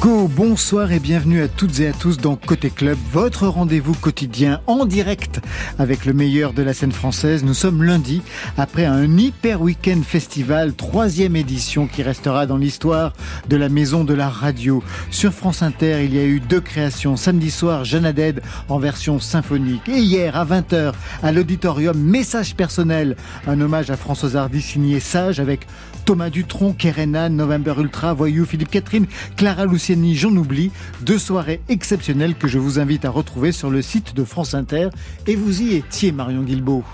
Go, bonsoir et bienvenue à toutes et à tous dans Côté Club, votre rendez-vous quotidien en direct avec le meilleur de la scène française. Nous sommes lundi après un hyper week-end festival, troisième édition qui restera dans l'histoire de la maison de la radio. Sur France Inter, il y a eu deux créations. Samedi soir, Jeanne Aded en version symphonique. Et hier, à 20h, à l'auditorium, message personnel, un hommage à François Hardy signé Sage avec Thomas Dutronc, Kerenan, November Ultra, Voyou, Philippe Catherine, Clara Luciani, j'en oublie. Deux soirées exceptionnelles que je vous invite à retrouver sur le site de France Inter. Et vous y étiez, Marion Guilbault.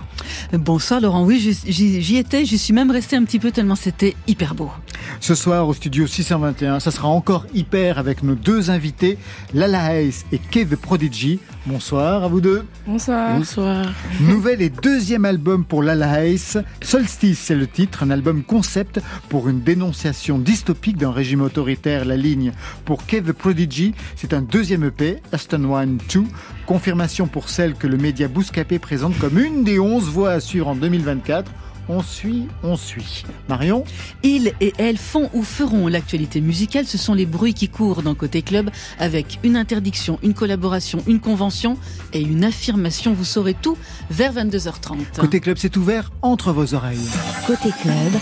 Bonsoir Laurent, oui j'y étais, j'y suis même resté un petit peu tellement c'était hyper beau. Ce soir au studio 621, ça sera encore hyper avec nos deux invités, Lala Hayes et Kay the Prodigy. Bonsoir à vous deux. Bonsoir. Bonsoir. Nouvel et deuxième album pour Lala Hayes. Solstice, c'est le titre, un album concept pour une dénonciation dystopique d'un régime autoritaire. La ligne pour Kay the Prodigy, c'est un deuxième EP, Aston One 2. Confirmation pour celle que le média Bouscapé présente comme une des 11 voix à suivre en 2024. On suit, on suit. Marion Ils et elles font ou feront l'actualité musicale. Ce sont les bruits qui courent dans Côté Club avec une interdiction, une collaboration, une convention et une affirmation. Vous saurez tout vers 22h30. Côté Club, c'est ouvert entre vos oreilles. Côté Club,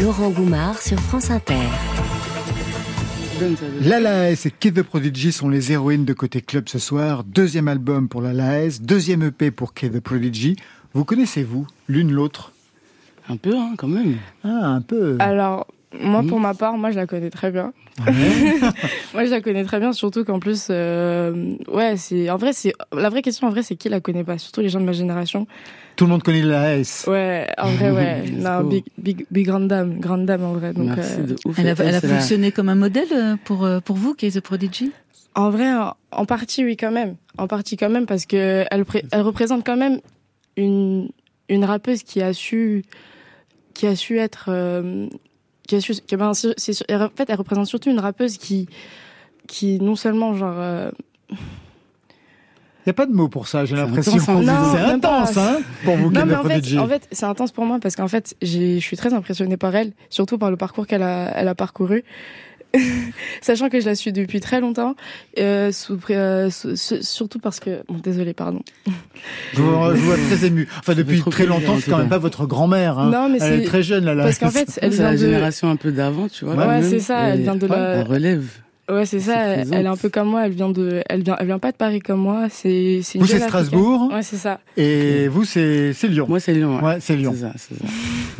Laurent Goumard sur France Inter. Lala S et Kid the Prodigy sont les héroïnes de Côté Club ce soir. Deuxième album pour Lala S, deuxième EP pour Kid the Prodigy. Vous connaissez-vous l'une l'autre? Un peu, hein, quand même. Ah, un peu. Alors, moi, pour ma part, moi, je la connais très bien. moi, je la connais très bien, surtout qu'en plus, euh, ouais, c'est, en vrai, c'est, la vraie question, en vrai, c'est qui la connaît pas, surtout les gens de ma génération. Tout le monde connaît la S. Ouais, en vrai, ouais. non, big, big, big grande dame, grande dame, en vrai. Donc, Merci euh, de ouf. Elle a, elle fonctionné comme un modèle euh, pour, pour vous, Kay the Prodigy? En vrai, en, en partie, oui, quand même. En partie, quand même, parce que elle représente quand même une, une rappeuse qui a su, qui a su être, euh, qui a su, qui, ben, c'est, c'est- elle- en fait, elle représente surtout une rappeuse qui, qui non seulement, genre, euh, Il n'y a pas de mots pour ça, j'ai C'est l'impression. intense. Non, C'est intense, hein, pour vous, Non, mais the en fait, en fait, c'est intense pour moi parce qu'en fait, j'ai, je suis très impressionnée par elle, surtout par le parcours qu'elle a, elle a parcouru. Sachant que je la suis depuis très longtemps, euh, sous, euh, sous- surtout parce que, bon, désolé, pardon. Je vous, je vous vois très ému. Enfin, depuis très longtemps, c'est quand même pas votre grand-mère. Hein. Non, mais Elle est c'est- très jeune, là. là. Parce qu'en fait, elle C'est vient la de, génération un peu d'avant, tu vois. Ouais, ouais, c'est ça, elle vient de ouais, la- Elle relève. Ouais, c'est ça, elle, est un peu comme moi, elle vient de, elle vient, elle vient pas de Paris comme moi, c'est, c'est Vous, c'est Strasbourg, Africaine. Ouais, c'est ça. et vous, c'est c'est Lyon. Moi, c'est Lyon. Ouais, c'est Lyon. C'est ça, c'est ça.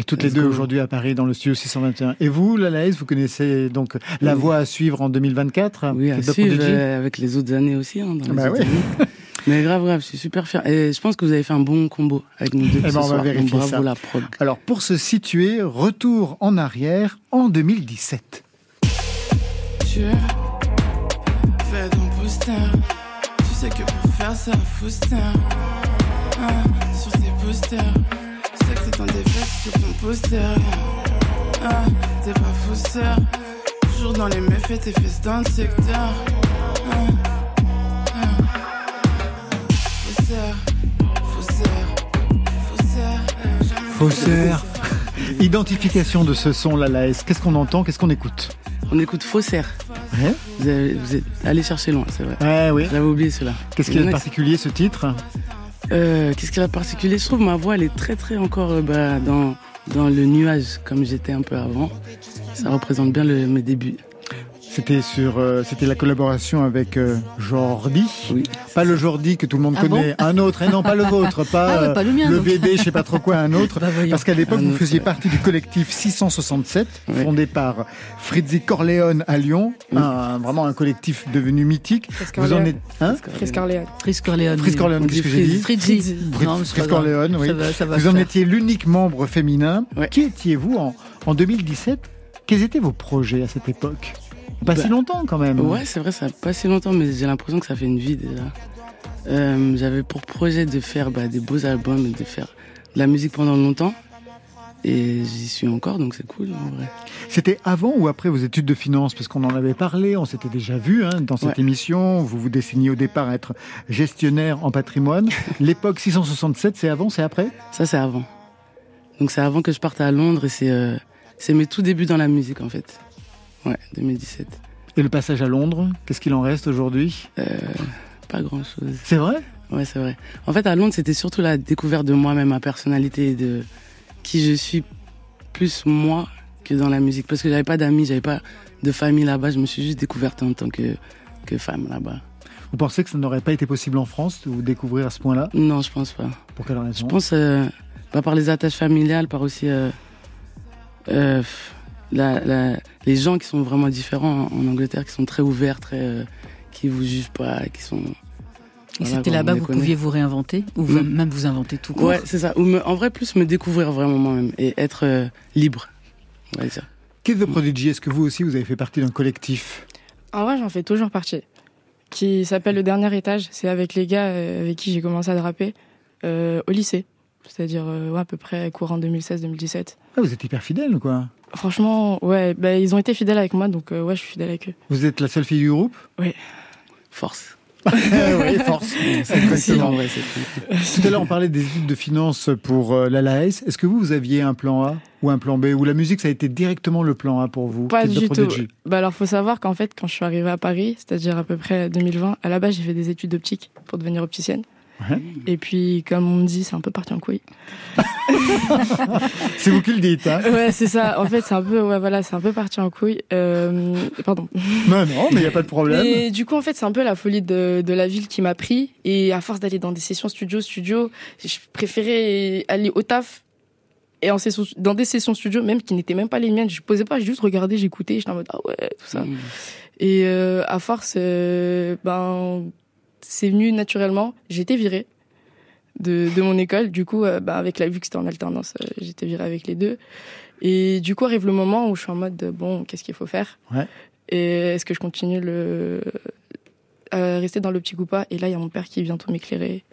Toutes les deux go. aujourd'hui à Paris dans le studio 621. Et vous, Lalaïs, vous connaissez donc la voix à suivre en 2024 Oui, à suivre euh, avec les autres années aussi. Hein, dans les Bah autres oui. années. Mais grave, grave, je suis super fier. Et je pense que vous avez fait un bon combo avec nous deux Eh ben, ce on va soir. Donc, vérifier bravo ça. la prog. Alors, pour se situer, retour en arrière en 2017. Tu fais ton poster. Tu sais que pour faire ça, faut. Ah, sur tes posters. Je sais que t'es dans des fesses sur ton poster. Ah, t'es pas faussaire. Toujours dans les méfaits, tes fesses dans le secteur. Ah, ah. Faussaire, faussaire, faussaire. Faussaire. Identification de ce son, Lalaïs. Qu'est-ce qu'on entend? Qu'est-ce qu'on écoute? On écoute Faussaire. Ouais, Vous, avez, vous êtes allé chercher loin, c'est vrai. Ouais, oui. J'avais oublié cela. Qu'est-ce qu'il y a de particulier, ce titre? Euh, Qu'est-ce qu'il a de particulier? Je trouve ma voix, elle est très très encore euh, bah, dans, dans le nuage, comme j'étais un peu avant. Ça représente bien le, mes débuts. C'était sur, euh, c'était la collaboration avec euh, Jordi. Oui. Pas le Jordi que tout le monde Ah connaît, un autre, et non pas le vôtre, pas, Ah ouais, pas le mien, donc. bébé, je sais pas trop quoi, un autre. Bah. Parce qu'à l'époque, vous faisiez partie du collectif 667, Ouais. fondé par Fritzi Corleone à Lyon, un, vraiment un collectif devenu mythique. Fritz Vous en Corleone. êtes, hein Fritz Corleone. Fritz Corleone. Fritz Corleone, On qu'est-ce que j'ai dit Fritzi. Fritz. Corleone, oui. Ça va, ça va Vous en faire. étiez l'unique membre féminin. Ouais. Qui étiez-vous en, en 2017 Quels étaient vos projets à cette époque? Pas Bah, si longtemps quand même. Ouais, c'est vrai, ça pas si longtemps, mais j'ai l'impression que ça fait une vie déjà. Euh, J'avais pour projet de faire bah, des beaux albums et de faire de la musique pendant longtemps. Et j'y suis encore, donc c'est cool en vrai. C'était avant ou après vos études de finance? Parce qu'on en avait parlé, on s'était déjà vu hein, dans cette Ouais. émission. Vous vous dessiniez au départ à être gestionnaire en patrimoine. L'époque 667, c'est avant, c'est après? Ça, c'est avant. Donc c'est avant que je parte à Londres et c'est euh, c'est mes tout débuts dans la musique en fait. Ouais, 2017. Et le passage à Londres, qu'est-ce qu'il en reste aujourd'hui? Euh, pas grand chose. C'est vrai? Ouais, c'est vrai. En fait, à Londres, c'était surtout la découverte de moi-même, ma personnalité, de qui je suis plus moi que dans la musique. Parce que j'avais pas d'amis, j'avais pas de famille là-bas. Je me suis juste découverte en tant que, que femme là-bas. Vous pensez que ça n'aurait pas été possible en France de vous découvrir à ce point-là? Non, je pense pas. Pour quelle raison? Je pense euh, bah, par les attaches familiales, par aussi euh, euh, la, la- les gens qui sont vraiment différents en, en Angleterre, qui sont très ouverts, très euh, qui vous jugent pas, qui sont. Et voilà, c'était là-bas que vous pouviez vous réinventer ou Mm. même vous inventer tout court. Ouais, c'est ça. Ou me- en vrai, plus me découvrir vraiment moi-même et être euh, libre. On va dire. Kid the Prodigy, est-ce que vous aussi vous avez fait partie d'un collectif? En vrai, j'en fais toujours partie. Qui s'appelle Le Dernier Étage. C'est avec les gars euh, avec qui j'ai commencé à draper euh, au lycée. C'est-à-dire euh, ouais, à peu près courant 2016-2017. ah, Vous êtes hyper fidèle, quoi. Franchement, ouais, bah, ils ont été fidèles avec moi, donc euh, ouais, je suis fidèle avec eux. Vous êtes la seule fille du groupe? Force. Oui, force. C'est facile en vrai. Tout à l'heure, on parlait des études de finance pour euh, la LAS. Est-ce que vous, vous aviez un plan A ou un plan B? Ou la musique, ça a été directement le plan A pour vous Pas du tout. Bah alors, faut savoir qu'en fait, quand je suis arrivée à Paris, c'est-à-dire à peu près 2020, à la base, j'ai fait des études d'optique pour devenir opticienne. Ouais. Et puis, comme on me dit, c'est un peu parti en couille. C'est vous qui le dites, hein Ouais, c'est ça. En fait, c'est un peu, ouais, voilà, c'est un peu parti en couille. Euh, pardon. Non, non, mais il n'y a pas de problème. Et du coup, en fait, c'est un peu la folie de, de la ville qui m'a pris. Et à force d'aller dans des sessions studio, studio, je préférais aller au taf et en session, dans des sessions studio, même qui n'étaient même pas les miennes. Je posais pas, j'ai juste regardé, j'écoutais, j'étais en mode, ah ouais, tout ça. Mm. Et euh, à force, euh, ben, c'est venu naturellement. J'ai été virée de, de mon école. Du coup, euh, ben, avec la vue que c'était en alternance, euh, été virée avec les deux. Et du coup, arrive le moment où je suis en mode, bon, qu'est-ce qu'il faut faire? Ouais. Et est-ce que je continue le à rester dans l'optique ou pas Et là, il y a mon père qui vient tout m'éclairer.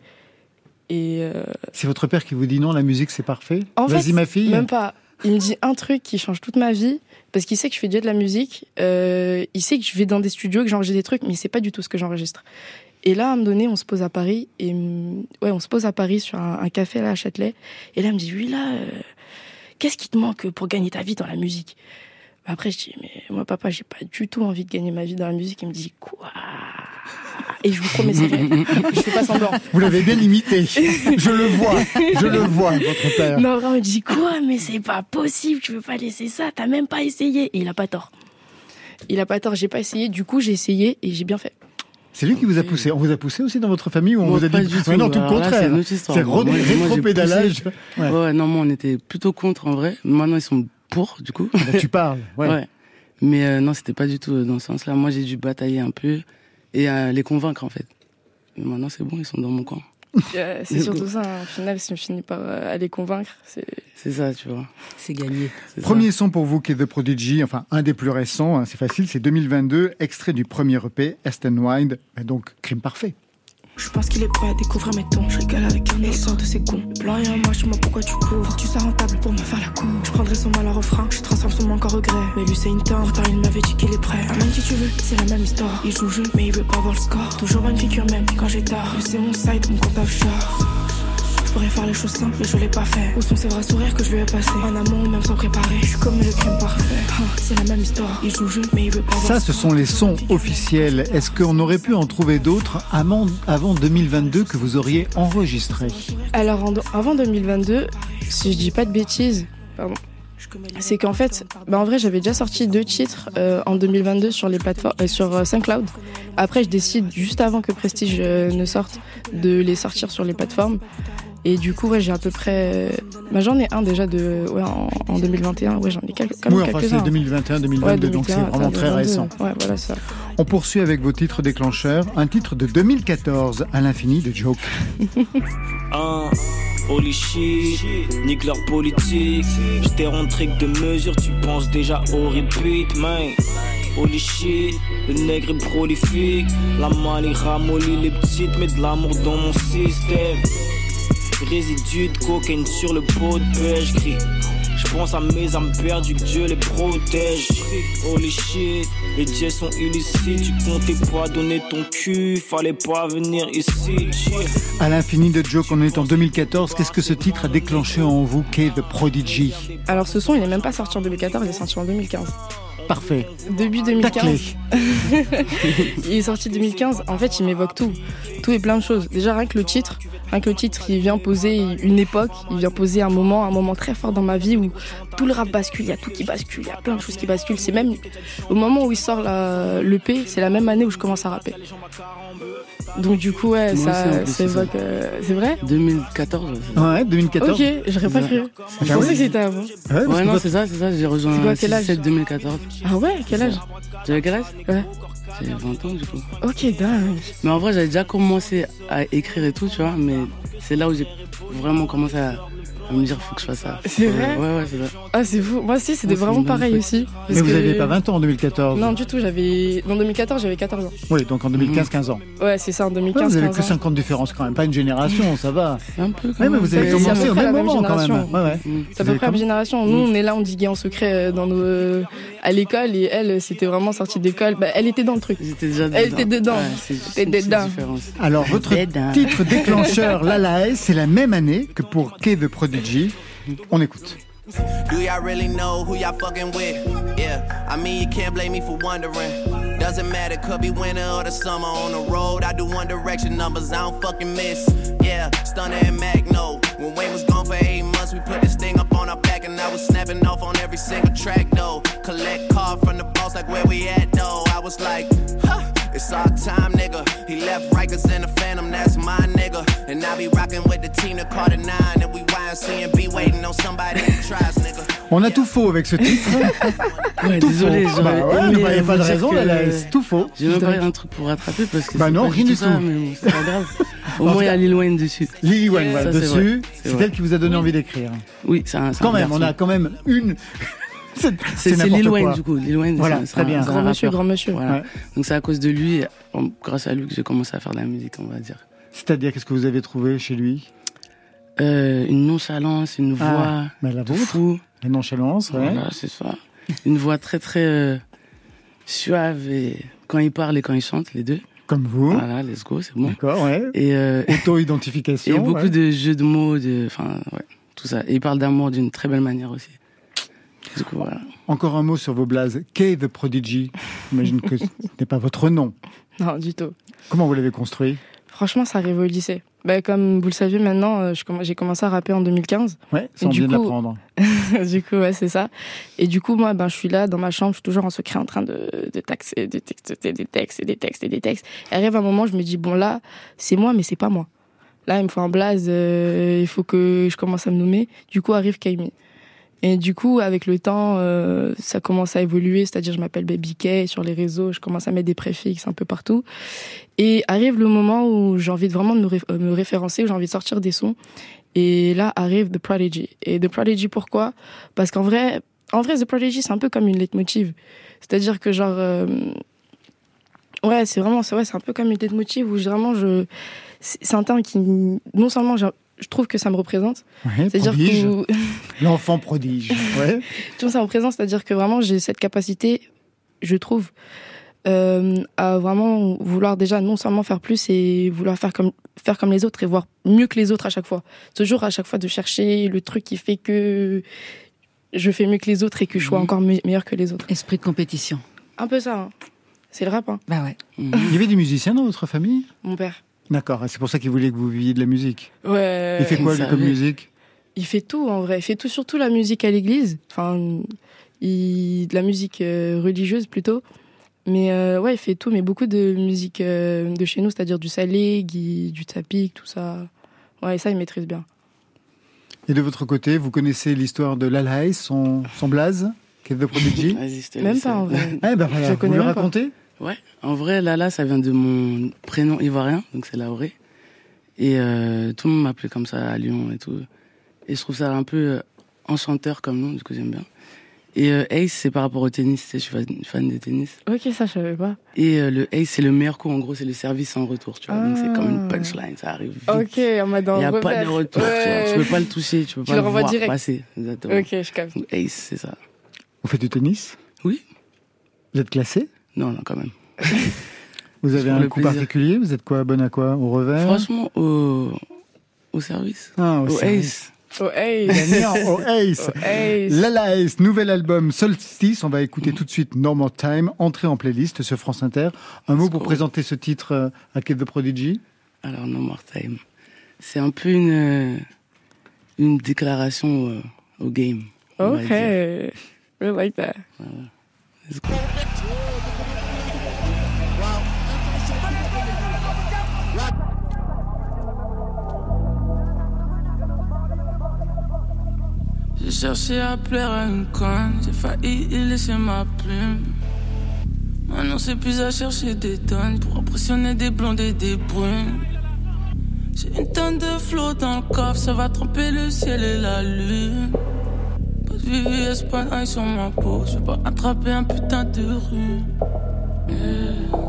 Et euh, C'est votre père qui vous dit non, la musique, c'est parfait? En Vas-y, fait, ma fille. Même pas. Il me dit un truc qui change toute ma vie parce qu'il sait que je fais déjà de la musique. euh, il sait que je vais dans des studios, que j'enregistre des trucs, mais il sait pas du tout ce que j'enregistre. Et là, à un moment donné, on se pose à Paris et ouais, on se pose à Paris sur un, un café là à Châtelet. Et là, il me dit oui là, euh, qu'est-ce qui te manque pour gagner ta vie dans la musique? Après, je dis mais moi papa, j'ai pas du tout envie de gagner ma vie dans la musique. Il me dit quoi? Et je vous promets, c'est vrai. je fais pas semblant. Vous l'avez bien imité. je le vois, je le vois, votre père. Non, vraiment, il dit quoi? Mais c'est pas possible, tu veux pas laisser ça, t'as même pas essayé. Et il a pas tort. Il a pas tort, j'ai pas essayé. Du coup, j'ai essayé et j'ai bien fait. C'est lui qui vous a poussé. On vous a poussé aussi dans votre famille ou on Moi, vous a dit du tout. Non, tout le Alors là, contraire. c'est rétropédalage. Ouais. Ouais. non, moi, on était plutôt contre en vrai. Maintenant, ils sont pour, du coup. Bah, tu parles. Ouais. Ouais. Mais euh, non, c'était pas du tout dans ce sens-là. Moi, j'ai dû batailler un peu et euh, les convaincre, en fait. Mais maintenant, c'est bon, ils sont dans mon camp. Euh, c'est surtout ça, hein. au final, si on finit par euh, aller convaincre, c'est. C'est ça, tu vois. C'est gagné. Ça. Premier son pour vous qui est The Prodigy, enfin un des plus récents, hein, c'est facile, c'est 2022, extrait du premier EP, Aston Wild, et donc crime parfait. Je pense qu'il est prêt à découvrir mes tons. Je rigole avec un et sort de ses cons. Le blanc et un je moi pourquoi tu cours? Tu sois rentable pour me faire la cour? Je prendrai son mal en refrain. Je transforme son manque en regret. Mais lui, c'est une tente. Pourtant, il m'avait dit qu'il est prêt. Amène qui tu veux, c'est la même histoire. Il joue le jeu, mais il veut pas voir le score. Toujours bonne figure, même quand j'ai tard. C'est mon side, mon compte offshore. Je pourrais faire les choses simples, mais je l'ai pas fait. Où sont ces vrais sourires que je lui ai passés En amont, même sans préparer. Je suis comme le crime parfait. Ah, c'est la même histoire. Il joue le jeu, mais il veut pas Ça, ce sont les sons officiels. Est-ce qu'on aurait pu en trouver d'autres avant, avant 2022 que vous auriez enregistrés Alors, en- avant 2022, si je dis pas de bêtises, pardon, c'est qu'en fait, bah en vrai, j'avais déjà sorti deux titres euh, en 2022 sur les plateformes, euh, sur euh, SoundCloud. Après, je décide juste avant que Prestige euh, ne sorte de les sortir sur les plateformes. Et du coup, ouais, j'ai à peu près. Bah, j'en ai un déjà de, ouais, en, en 2021. Ouais, j'en ai quelques, quand même Oui, enfin quelques-uns. c'est 2021-2022, Ouais, donc c'est 2021, vraiment très 2022. récent. Ouais, voilà ça. On poursuit avec vos titres déclencheurs, un titre de 2014, à l'infini de Joke. Hein, holy shit, nique leur politique. J'étais rentré que de mesure, tu penses déjà au repeat, man. Holy shit, le nègre est prolifique. La manie ramollit les petites, met de l'amour dans mon système. Résidus de cocaïne sur le pot de pêche gris. Je pense à mes âmes perdues, que Dieu les protège. Holy shit, les dieux sont illicites. Tu comptais pas donner ton cul, fallait pas venir ici. À l'infini de Joke, on est en 2014. Qu'est-ce que ce titre a déclenché en vous, the Prodigy? Alors ce son, il est même pas sorti en 2014, il est sorti en 2015. Parfait. Début 2015. il est sorti 2015. En fait, il m'évoque tout. Tout et plein de choses. Déjà, rien que le titre. Rien que le titre, il vient poser une époque. Il vient poser un moment, un moment très fort dans ma vie où tout le rap bascule. Il y a tout qui bascule. Il y a plein de choses qui basculent. C'est même au moment où il sort l'EP, c'est la même année où je commence à rapper. Donc du coup, ouais, ça, ça évoque. Euh, c'est vrai? 2014. Ouais, 2014. Ok, j'aurais pas cru. Je pensais que c'était avant. Ouais, ouais non, c'est ça, c'est ça. J'ai rejoint quoi, quel âge? 2014. Ah ouais, quel âge J'avais quel âge Ouais. J'avais 20 ans du coup. Ok, dingue. Mais en vrai, j'avais déjà commencé à écrire et tout, tu vois. Mais c'est là où j'ai vraiment commencé à à me dire faut que je fasse ça. C'est vrai Ouais, ouais, c'est vrai. Ah, c'est fou. Moi aussi, c'était vraiment pareil aussi. Mais vous que- n'aviez pas 20 ans en 2014 Non, du tout. J'avais. En 2014, j'avais 14 ans. Oui, donc en 2015, 15 ans. Ouais, c'est ça, en Ouais, 2015. vous avez 15 que ans. 5 ans de différence quand même, pas une génération, ça va. Un peu quand Ouais, mais même. vous avez à commencé au même même moment quand même. génération. Ouais, ouais. C'est à Vous peu près la comm- génération. Nous, on est là, on diguait en secret euh, dans nos, euh, à l'école et elle, c'était vraiment sortie d'école. Bah, elle était dans le truc. J'étais déjà dedans. Elle était dedans. Alors, votre titre déclencheur, Lala, c'est la même année que pour Kay the Prodigy. On écoute. Do y'all really know who y'all fucking with? Yeah, I mean, you can't blame me for wondering. Doesn't matter, could be winter or the summer. On the road, I do one direction numbers, I don't fucking miss. Yeah, Stunner and Magno. When Wayne was gone for eight months, we put this thing up on our back, and I was snapping off on every single track, though. Collect card from the boss, like where we at, though. I was like, huh. It's our time, nigga. He left Rikers in the Phantom, that's my nigga. And I be rocking with the team, the Carter 9, and we YNC and be waiting on somebody who tries, nigga. On a tout faux avec ce titre. Ouais, tout désolé, faux. Bah ouais, il n'y pas de raison, que- c'est tout faux. J'ai pas un truc pour rattraper parce que Bah c'est non, pas rien du ça, tout. mais bon, c'est pas grave. Au moins, il y a Lil Wayne dessus. Lily Wayne, voilà, dessus. C'est elle qui vous a donné envie d'écrire. Oui, c'est un. c'est Quand un même, on a quand même une. C'est Lil. Wayne du coup. Lil Wayne, Voilà, c'est- un- bien. un Grand monsieur, grand monsieur. Voilà. Ouais. Donc c'est à cause de lui, grâce à lui, que j'ai commencé à faire de la musique, on va dire. C'est-à-dire, qu'est-ce que vous avez trouvé chez lui? Euh, une nonchalance, une Ah, voix bah, la vôtre, fou. la nonchalance, ouais. Voilà, c'est ça. Une voix très très euh, suave et quand il parle et quand il chante, les deux. Comme vous. Voilà, let's go, c'est bon. D'accord, ouais. Et, euh, Auto-identification. et beaucoup ouais. de jeux de mots, de, enfin, ouais, tout ça. Et il parle d'amour d'une très belle manière aussi. Du coup, voilà. Encore un mot sur vos blazes. Kay the Prodigy. J'imagine que ce n'est pas votre nom. Non, du tout. Comment vous l'avez construit? Franchement, ça arrive au lycée. Bah, comme vous le savez maintenant, euh, j'ai commencé à rapper en 2015. Ouais, de coup- l'apprendre. du coup, ouais, c'est ça. Et du coup, moi, ben, je suis là dans ma chambre, je suis toujours en secret en train de, de taxer, de texter des textes et des textes et des textes. Et arrive un moment, je me dis, bon, là, c'est moi, mais c'est pas moi. Là, il me faut un blaze, euh, il faut que je commence à me nommer. Du coup, arrive Kaimi. Et du coup, avec le temps, euh, ça commence à évoluer, c'est-à-dire je m'appelle Baby K sur les réseaux, je commence à mettre des préfixes un peu partout. Et arrive le moment où j'ai envie de vraiment de me, euh, référencer, où j'ai envie de sortir des sons. Et là arrive The Prodigy. Et The Prodigy, pourquoi? Parce qu'en vrai, en vrai, The Prodigy, c'est un peu comme une leitmotiv. C'est-à-dire que genre, euh, ouais, c'est vraiment, c'est ouais, c'est un peu comme une leitmotiv où vraiment je, c'est c'est un terme qui, non seulement je, trouve que ça me représente, Ouais, c'est-à-dire prodige. que L'enfant prodige. Ouais. tu vois, ça me représente, c'est-à-dire que vraiment j'ai cette capacité, je trouve, euh, à vraiment vouloir déjà non seulement faire plus et vouloir faire comme faire comme les autres et voir mieux que les autres à chaque fois. Toujours à chaque fois de chercher le truc qui fait que je fais mieux que les autres et que je sois encore me- meilleur que les autres. Esprit de compétition. Un peu ça. hein. C'est le rap, hein. Bah ouais. Il y avait des musiciens dans votre famille? Mon père. D'accord, et c'est pour ça qu'il voulait que vous viviez de la musique. Ouais. Il fait quoi, lui, comme musique? Il fait tout en vrai. Il fait tout, surtout la musique à l'église. Enfin, il, de la musique euh, religieuse plutôt. Mais euh, ouais, il fait tout, mais beaucoup de musique euh, de chez nous, c'est-à-dire du salé, gui- du tapik, tout ça. Ouais, ça, il maîtrise bien. Et de votre côté, vous connaissez l'histoire de Lalaïs, son, son blaze, qui est The Prodigy Même pas en vrai. Eh ben voilà, Je vous connais le même pas. racontez? Ouais, en vrai, Lala, ça vient de mon prénom ivoirien, donc c'est Laoré. Et euh, tout le monde m'appelait comme ça à Lyon et tout. Et je trouve ça un peu euh, enchanteur comme nom, du coup j'aime bien. Et euh, Ace, c'est par rapport au tennis. Je suis fan, de tennis. Ok, ça, je savais pas. Et euh, le Ace, c'est le meilleur coup. En gros, c'est le service en retour, tu vois. Donc, c'est comme une punchline. Ça arrive vite. Ok, en mode Il n'y a pas de retour, tu vois. Tu peux pas le toucher, tu peux Tu pas le le voir direct. passer. Exactement. Ok, je capte. Donc, Ace, c'est ça. Vous faites du tennis? Oui Vous êtes classé? Non, non, quand même. Vous avez un coup plaisir. particulier Vous êtes quoi Bon à quoi Au revers Franchement, au, au service. Ah, au Au service. Ace. Oh, au Ace. Oh, hey. Lala Ace, nouvel album Solstice. On va écouter tout de suite No More Time, entrée en playlist sur France Inter. Un mot pour présenter ce titre euh, à Kid the Prodigy. Alors, No More Time. C'est un peu une, euh, une déclaration euh, au game. Ok. We like that. Let's go. J'ai cherché à plaire à une conne, j'ai failli y laisser ma plume. Maintenant c'est plus à chercher des tonnes pour impressionner des blondes et des brunes. J'ai une tonne de flots dans le coffre, ça va tromper le ciel et la lune. Pas de Vivi Espagne sur ma peau, je vais pas attraper un putain de. Eh,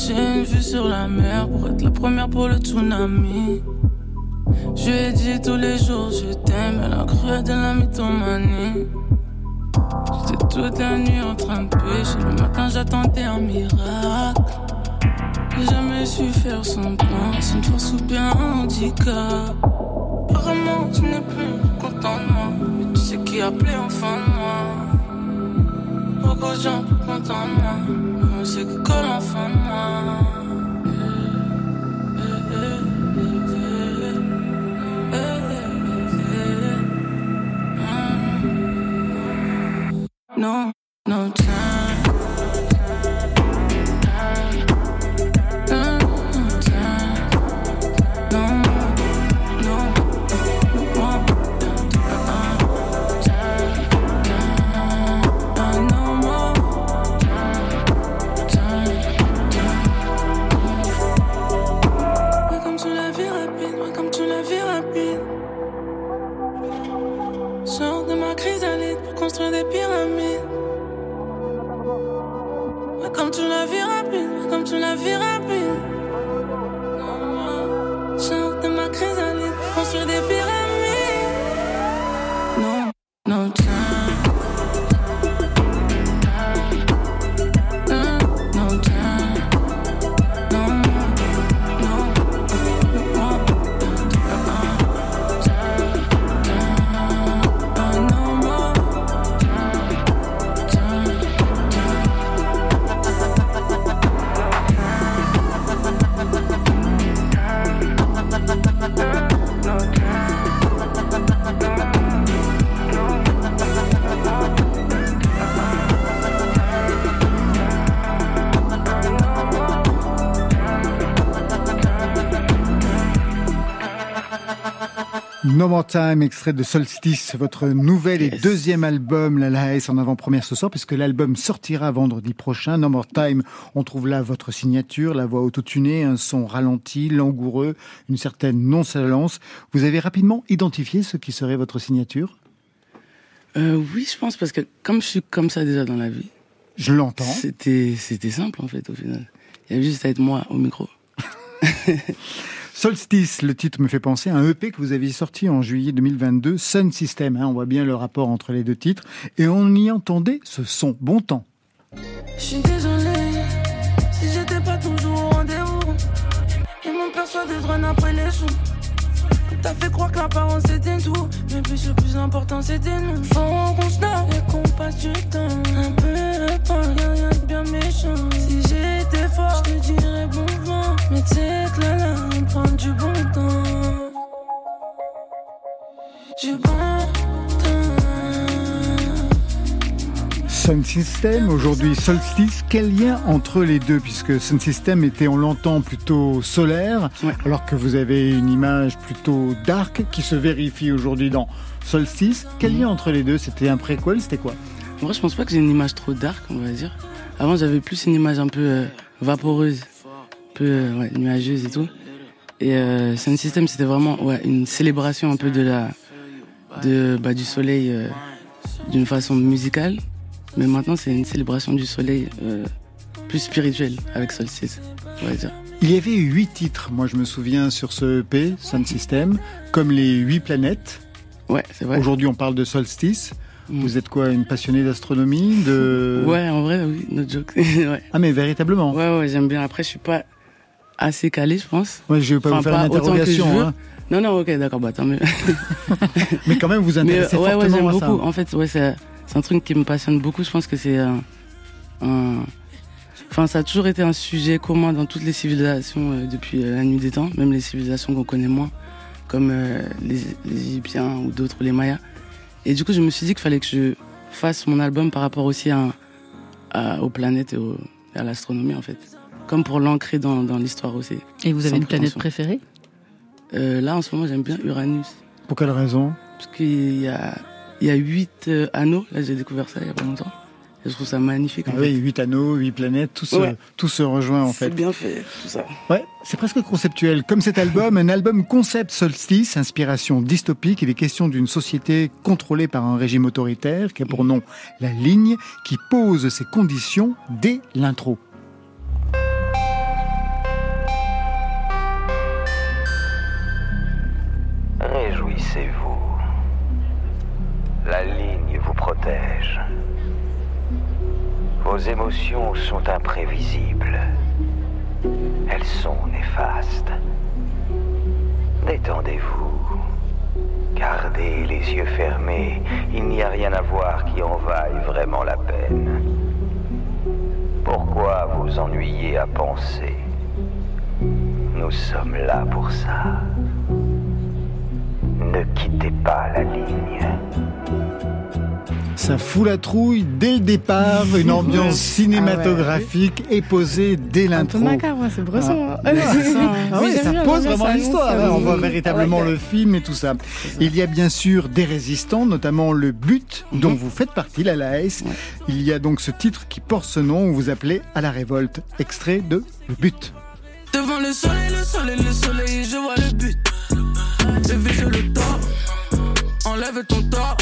J'ai cherché une vue sur la mer pour être la première pour le tsunami. Je lui ai dit tous les jours je t'aime, elle a cru de la mythomanie. J'étais toute la nuit en train de pêcher, le matin j'attendais un miracle. J'ai jamais su faire son plan, c'est une force ou bien un handicap. Apparemment tu n'es plus content de moi, mais tu sais qui a appelé enfin de moi. Beaucoup de gens plus contents de moi, c'est que enfin de moi. Construire des pyramides. No More Time, extrait de Solstice, votre nouvel et deuxième album, La Ace, en avant-première ce soir, puisque l'album sortira vendredi prochain. No More Time, on trouve là votre signature, la voix autotunée, un son ralenti, langoureux, une certaine nonchalance. Vous avez rapidement identifié ce qui serait votre signature? Euh, oui, je pense, parce que comme je suis comme ça déjà dans la vie, Je l'entends. c'était c'était simple en fait au final. Il y avait juste à être moi au micro. Solstice, le titre me fait penser à un EP que vous aviez sorti en juillet 2022, Sun System. hein, on voit bien le rapport entre les deux titres. Et on y entendait ce son. Bon temps. Je suis désolé si j'étais pas toujours au rendez-vous. Ils m'ont persuadé de run après les sous. T'as fait croire que l'apparence c'était tout. Mais puis le plus important c'était nous. Faut qu'on se et qu'on passe du temps. Un peu de temps, rien de bien méchant. Si j'étais fort, je te dirais bon vent. Mais tu Sun System, aujourd'hui Solstice. Quel lien entre les deux Puisque Sun System était, on l'entend, plutôt solaire, Ouais. alors que vous avez une image plutôt dark qui se vérifie aujourd'hui dans Solstice. Quel lien entre les deux? C'était un préquel C'était quoi? Moi, je pense pas que j'ai une image trop dark, on va dire. Avant, j'avais plus une image un peu euh, vaporeuse. peu euh, ouais, nuageuse et tout. Et euh, Sun System, c'était vraiment ouais, une célébration un peu de la, de, bah, du soleil d'une façon musicale. Mais maintenant, c'est une célébration du soleil euh, plus spirituelle avec Solstice, on va dire. Il y avait huit titres, moi je me souviens, sur ce EP, Sun System, comme les huit planètes. Ouais, c'est vrai. Aujourd'hui, on parle de solstice. Mm. Vous êtes quoi, une passionnée d'astronomie de... Ouais, en vrai, oui, no joke. ouais. Ah, mais véritablement. ouais, ouais, j'aime bien. Après, je suis pas assez calé, je pense. Ouais, je vais pas Enfin, vous faire pas une interrogation, hein. Non, non, ok, d'accord, bah tant mieux. mais quand même, vous Mais intéressez euh, ouais, ouais, fortement j'aime à ça. beaucoup. En fait, ouais, c'est c'est un truc qui me passionne beaucoup. Je pense que c'est un, un- Enfin, ça a toujours été un sujet commun dans toutes les civilisations euh, depuis euh, la nuit des temps, même les civilisations qu'on connaît moins, comme euh, les, les Égyptiens ou d'autres, les Mayas. Et du coup, je me suis dit qu'il fallait que je fasse mon album par rapport aussi à, à- aux planètes et, au- à l'astronomie, en fait. Comme pour l'ancrer dans, dans l'histoire aussi. Et vous avez une planète préférée? Euh, là, en ce moment, j'aime bien Uranus. Pour quelle raison? Parce qu'il y a, il y a huit euh, anneaux. Là, j'ai découvert ça il y a pas longtemps. Et je trouve ça magnifique. en ah fait. Oui, huit anneaux, huit planètes, tout se, Ouais. tout se rejoint en C'est fait. bien fait, tout ça. Ouais, c'est presque conceptuel. Comme cet album, un album concept solstice, inspiration dystopique. Il est question d'une société contrôlée par un régime autoritaire qui a pour nom la ligne, qui pose ses conditions dès l'intro. Vos émotions sont imprévisibles. Elles sont néfastes. Détendez-vous. Gardez les yeux fermés. Il n'y a rien à voir qui en vaille vraiment la peine. Pourquoi vous ennuyer à penser? Nous sommes là pour ça. Ne quittez pas la ligne. Ça fout la trouille dès le départ, une ambiance cinématographique est posée dès Un peu l'intro. macabre, hein, c'est Bresson. hein. Ah Mais oui, ça pose vraiment l'histoire. hein. On voit véritablement Ouais. le film et tout ça. Il y a bien sûr des résistants, notamment le but dont vous faites partie, la LAS. Ouais. Il y a donc ce titre qui porte ce nom, où vous appelez à la révolte. Extrait de Le but. Devant le soleil, le soleil, le soleil, je vois le but. Je vise le top, enlève ton top.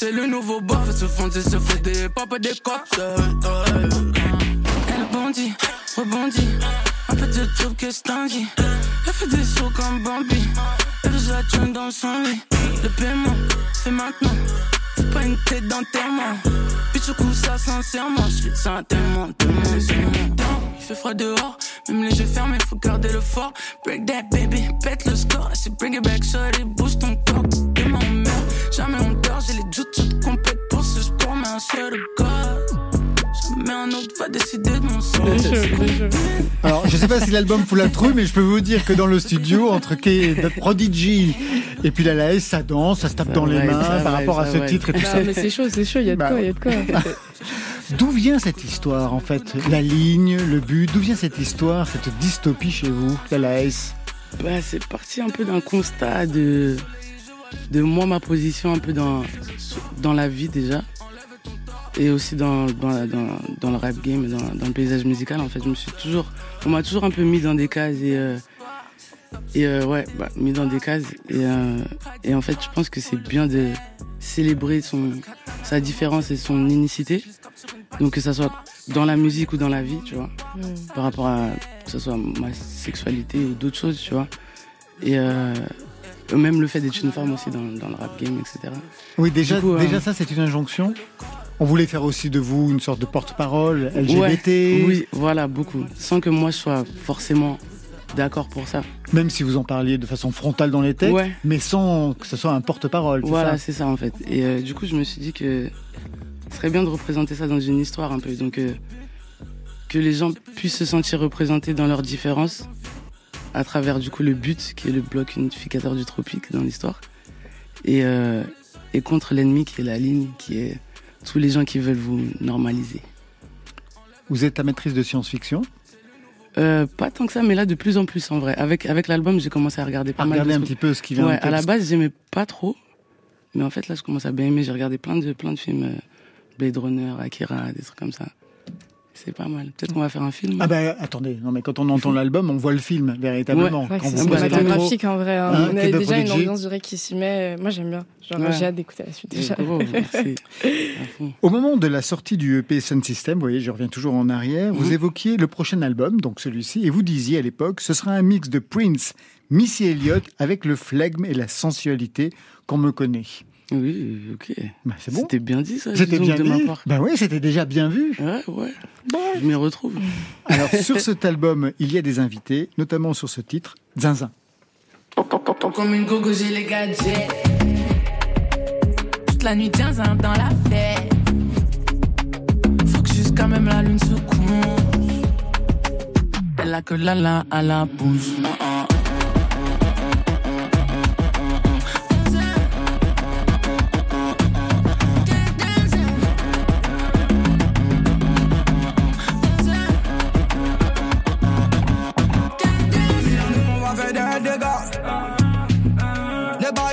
C'est le nouveau bof, se fonder, se fait des papa des cops. Elle bondit, rebondit, un peu de tout que dit. Elle fait des sauts comme Bambi, elle la tune dans son lit. Le paiement, c'est maintenant, c'est pas une tête d'enterrement. Puis du coup, ça sincèrement, je suis ça tellement, tellement, tellement. Il fait froid dehors, même les yeux fermés, faut garder le fort. Break that baby, pète le score. C'est bring it back, shorty, bouge ton corps. Demain on meurt, jamais on dort. J'ai les jutsu complètes pour ce sport, mais un seul God. Jamais un autre va décider de mon sort. Alors, je sais pas si l'album fout la trouille, mais je peux vous dire que dans le studio, entre Prodigy et puis la LAS, ça danse, ça se tape Ça dans les mains par rapport à ce titre et tout Non, ça. mais c'est chaud, c'est chaud, il y a de Bah, quoi, il y a de quoi. D'où vient cette histoire en fait La ligne, le but, d'où vient cette histoire, cette dystopie chez vous, la LAS Bah, c'est parti un peu d'un constat de, de moi, ma position un peu dans, dans la vie déjà. Et aussi dans, dans, la- dans, dans le rap game dans, dans le paysage musical. En fait, je me suis toujours, on m'a toujours un peu mis dans des cases et, euh, et euh, ouais, bah, mis dans des cases. Et, euh, et en fait, je pense que c'est bien de célébrer son, sa différence et son unicité. Donc que ça soit dans la musique ou dans la vie, tu vois Mm. par rapport à que ce soit ma sexualité ou d'autres choses, tu vois. Et même le fait d'être une femme aussi dans, dans le rap game, etc. Oui, déjà, euh, déjà ça c'est une injonction. On voulait faire aussi de vous une sorte de porte-parole LGBT. Ouais, oui, voilà, beaucoup. Sans que moi je sois forcément d'accord pour ça. Même si vous en parliez de façon frontale dans les textes, Ouais. mais sans que ce soit un porte-parole. Voilà, c'est ça en fait. Et euh, du coup, je me suis dit que ce serait bien de représenter ça dans une histoire un peu. Donc, euh, que les gens puissent se sentir représentés dans leurs différences à travers du coup le but qui est le bloc unificateur du tropique dans l'histoire et, euh, et contre l'ennemi qui est la ligne qui est tous les gens qui veulent vous normaliser. Vous êtes ta maîtrise de science-fiction? Euh, pas tant que ça, mais là de plus en plus en vrai. Avec, avec l'album, j'ai commencé à regarder pas À mal de regarder un trucs. petit peu ce qui vient Ouais, de à la base, j'aimais pas trop. Mais en fait, là, je commence à bien aimer. J'ai regardé plein de, plein de films. euh, Blade Runner, Akira, des trucs comme ça. C'est pas mal. Peut-être qu'on va faire un film. Ah bah attendez, non mais quand on entend l'album, on voit le film véritablement. Que Quand c'est cinématographique en vrai. hein. Hein, On avait déjà une ambiance durée qui s'y met. Moi j'aime bien. Ouais. J'ai hâte d'écouter la suite déjà. Fond. Au moment de la sortie du EP Sun System, vous voyez, je reviens toujours en arrière, vous Mhm. évoquiez le prochain album, donc celui-ci, et vous disiez à l'époque, ce sera un mix de Prince, Missy Elliott, avec le flegme et la sensualité qu'on me connaît. Oui, ok. Bah, c'est bon. C'était bien dit ça. C'était bien de ma dit. part. Bah oui, c'était déjà bien vu. Ouais, ouais. Je m'y retrouve. Alors sur cet album, il y a des invités, notamment sur ce titre, Zinzin. Comme une gogo, j'ai les gadgets. Toute la nuit, un dans la fête. Faut que jusqu'à même la lune se couche. Elle a que la la à la bouche.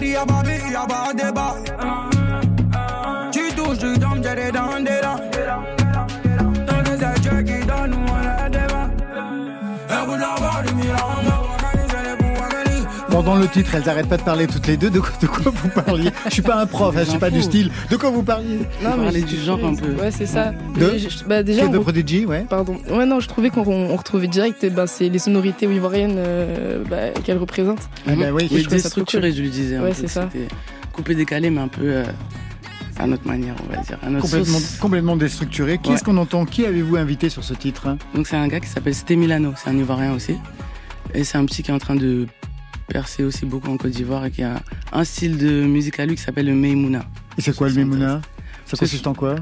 Les body à Barbie, y'a pas de débat. Dans le titre, elles n'arrêtent pas de parler toutes les deux. De quoi, de quoi vous parliez Je suis pas un prof, hein, je suis pas du style. De quoi vous parliez Non, parler je- du genre un peu. Ouais, c'est ça. De- Mais je- bah, déjà, on- Prodigy, ouais. Pardon. Ouais, non, je trouvais qu'on on retrouvait direct eh ben, c'est les sonorités ivoiriennes euh, bah, qu'elle représente. Ah bah oui. Mais je ça trop déstructuré, cool. je lui disais. Ouais, c'est ça. C'était Coupé, décalé, mais un peu euh, à notre manière, on va dire. À notre Complètement, complètement déstructuré. Qui Ouais. est-ce qu'on entend? Qui avez-vous invité sur ce titre hein? Donc c'est un gars qui s'appelle Sté Milano, c'est un Ivoirien aussi. Et c'est un petit qui est en train de percer aussi beaucoup en Côte d'Ivoire et qui a un style de musique à lui qui s'appelle le Meimouna. Et c'est quoi le C'est Memouna Ça consiste en quoi?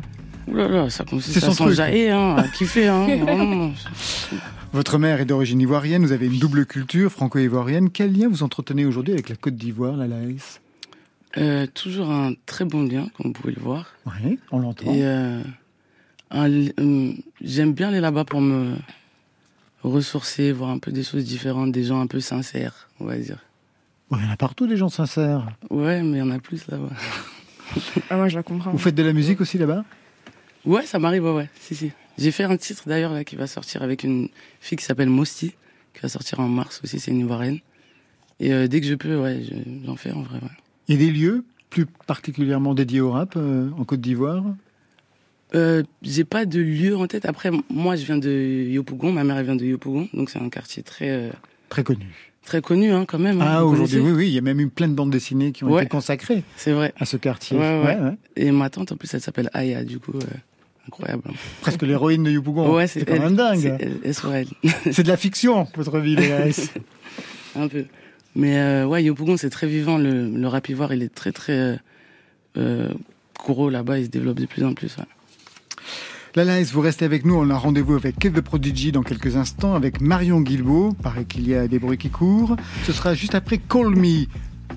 Ouh là là, ça consiste C'est son à s'enjailler, hein, à kiffer, hein, vraiment. Votre mère est d'origine ivoirienne, vous avez une double culture franco-ivoirienne. Quel lien vous entretenez aujourd'hui avec la Côte d'Ivoire, la Laïs Euh, toujours un très bon lien, comme vous pouvez le voir. Oui, on l'entend. Et euh, euh, j'aime bien aller là-bas pour me ressourcer, voir un peu des choses différentes, des gens un peu sincères, on va dire. Il y en a partout des gens sincères. Ouais, mais il y en a plus là-bas. Ah, moi, je la comprends. Vous faites de la musique aussi là-bas? Ouais, ça m'arrive, ouais, ouais. Si, si. J'ai fait un titre d'ailleurs là qui va sortir avec une fille qui s'appelle Mosti, qui va sortir en mars aussi, c'est une Ivoirienne. Et euh, dès que je peux, ouais, je- j'en fais en vrai, ouais. Il y a des lieux plus particulièrement dédiés au rap euh, en Côte d'Ivoire? Euh, j'ai pas de lieu en tête. Après, moi, je viens de Yopougon, ma mère elle vient de Yopougon, donc c'est un quartier très euh, Très connu. très connu hein, quand même. hein, Ah, aujourd'hui, oui, oui, il y a même eu plein de bandes dessinées qui ont Ouais. été consacrées C'est vrai. à ce quartier. Ouais, ouais. ouais. Et ma tante, en plus, elle s'appelle Aya, du coup, euh, incroyable. Presque l'héroïne de Yopougon. ouais, c'est quand elle- même dingue. c'est- de la fiction, votre vie, les Laïs. un peu. Mais euh, ouais, Yopougon, c'est très vivant. Le, le rap ivoire, il est très, très euh, euh, gros là-bas. Il se développe de plus en plus. ouais. La Laïs, vous restez avec nous. On a rendez-vous avec Kid the Prodigy dans quelques instants, avec Marion Guilbault. Paraît qu'il y a des bruits qui courent. Ce sera juste après Call Me.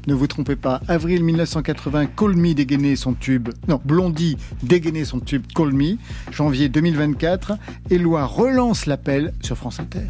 Ne vous trompez pas, avril 1980, Call Me dégainait son tube. Non, Blondie dégainait son tube Call Me. Janvier 2024, Éloi relance l'appel sur France Inter.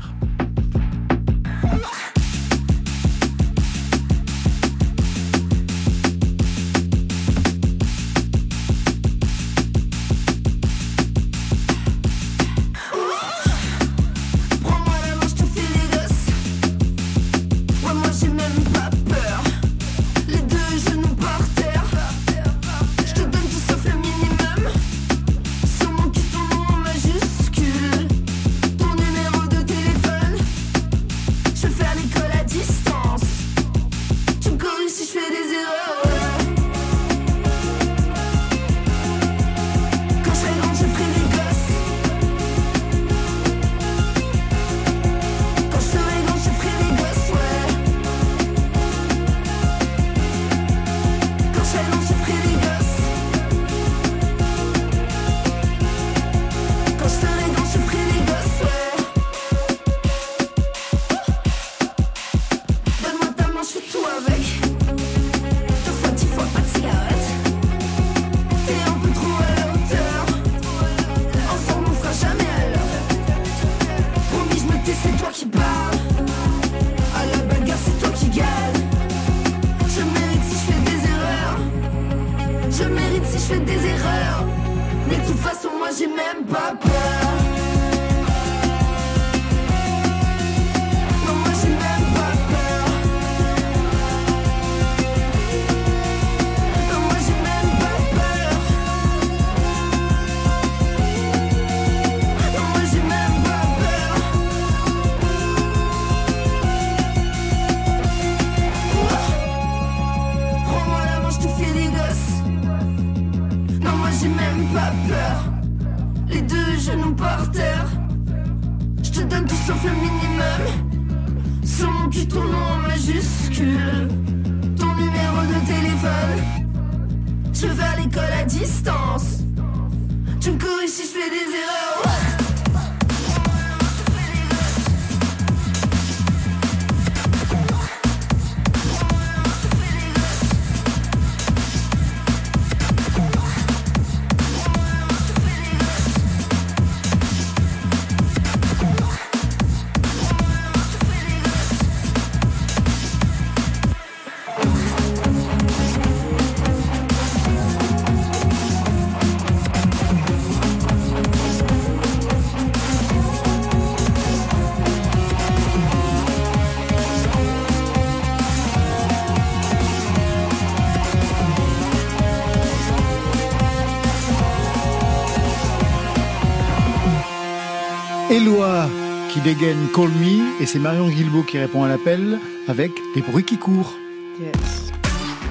Qui dégaine Call Me et c'est Marion Guilbault qui répond à l'appel avec des bruits qui courent.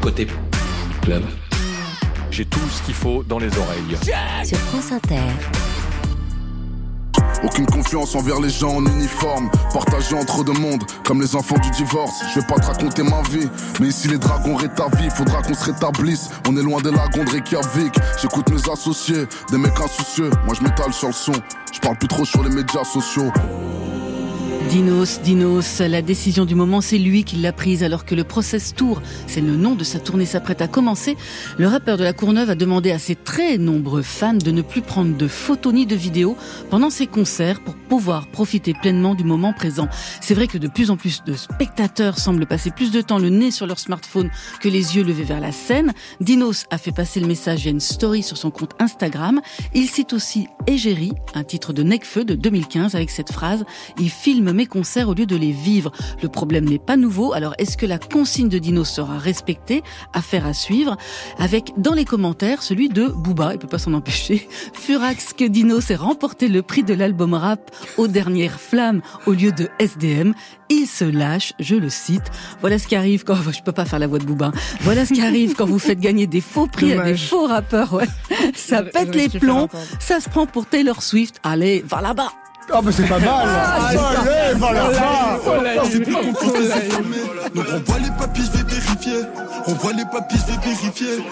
Côté club. J'ai tout ce qu'il faut dans les oreilles. Sur France Inter. Aucune confiance envers les gens en uniforme, partagés entre deux mondes, comme les enfants du divorce. Je vais pas te raconter ma vie, mais ici les dragons rétablis, faudra qu'on se rétablisse. On est loin des lagons de Reykjavik. J'écoute mes associés, des mecs insoucieux. Moi je m'étale sur le son, je parle plus trop sur les médias sociaux. Dinos, Dinos, la décision du moment, c'est lui qui l'a prise alors que le Process Tour, c'est le nom de sa tournée, s'apprête à commencer. Le rappeur de la Courneuve a demandé à ses très nombreux fans de ne plus prendre de photos ni de vidéos pendant ses concerts pour pouvoir profiter pleinement du moment présent. C'est vrai que de plus en plus de spectateurs semblent passer plus de temps le nez sur leur smartphone que les yeux levés vers la scène. Dinos a fait passer le message via une story sur son compte Instagram. Il cite aussi Égérie, un titre de Necfeu de 2015 avec cette phrase « Il filme mes concerts au lieu de les vivre. Le problème n'est pas nouveau, alors est-ce que la consigne de Dino sera respectée? Affaire à suivre. Avec dans les commentaires celui de Booba, il peut pas s'en empêcher. Furax que Dino s'est remporté le prix de l'album rap aux dernières flammes au lieu de SDM. Il se lâche, je le cite. Voilà ce qui arrive quand je peux pas faire la voix de Booba. Voilà ce qui arrive quand vous faites gagner des faux prix à des faux rappeurs. Ouais. Ça pète les plombs, ça se prend pour Taylor Swift. Allez, va là-bas. Ah, mais c'est pas mal Allez, va là-bas C'est plus compliqué, c'est fermé. Donc renvoie les papiers, je vais vérifier. Renvoie les papiers, je vais vérifier.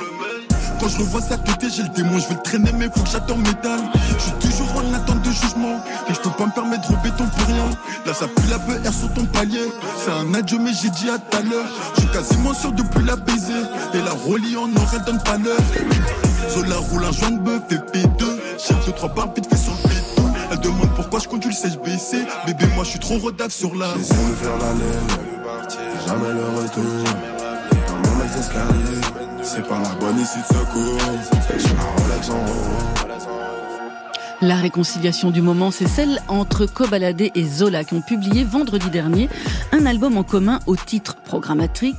Quand je revois sa tête, j'ai le démon, je vais le traîner, mais faut que j'attende métal. Je suis toujours en attente de jugement. Et je peux pas me permettre de béton pour rien. Là, ça pue la PR sur ton palier. C'est un adieu, mais j'ai dit à tout à l'heure. Je suis quasiment sûr de plus la baiser. Et la relie en or, elle donne pas l'heure. Zola roule un joint de bœuf et P2. Cherche deux, trois barres vite fait sur le. Elle demande pourquoi je conduis le baissé. Bébé, moi je suis trop redaf sur la route. Faire la laine, jamais le retour. Dans mon mec escalier, c'est pas la bonne issue de secours. La Rolex en haut. La réconciliation du moment, c'est celle entre Kobalade et Zola qui ont publié vendredi dernier un album en commun au titre programmatique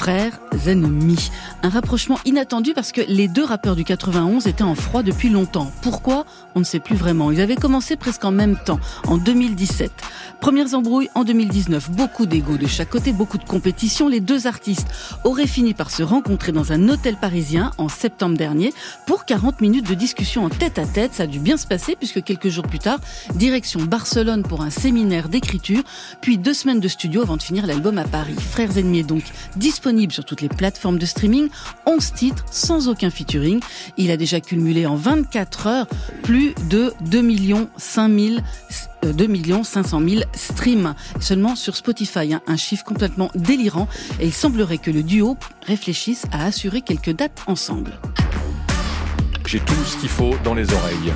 Frères ennemis. Un rapprochement inattendu parce que les deux rappeurs du 91 étaient en froid depuis longtemps. Pourquoi? On ne sait plus vraiment. Ils avaient commencé presque en même temps, en 2017. Premières embrouilles en 2019. Beaucoup d'ego de chaque côté, beaucoup de compétition. Les deux artistes auraient fini par se rencontrer dans un hôtel parisien en septembre dernier pour 40 minutes de discussion en tête à tête. Ça a dû bien se passer puisque quelques jours plus tard, direction Barcelone pour un séminaire d'écriture, puis deux semaines de studio avant de finir l'album à Paris. Frères ennemis donc disponible sur toutes les plateformes de streaming, 11 titres sans aucun featuring. Il a déjà cumulé en 24 heures plus de 2 millions 5 000 2 millions 500 000 streams seulement sur Spotify, hein, un chiffre complètement délirant et il semblerait que le duo réfléchisse à assurer quelques dates ensemble. J'ai tout ce qu'il faut dans les oreilles.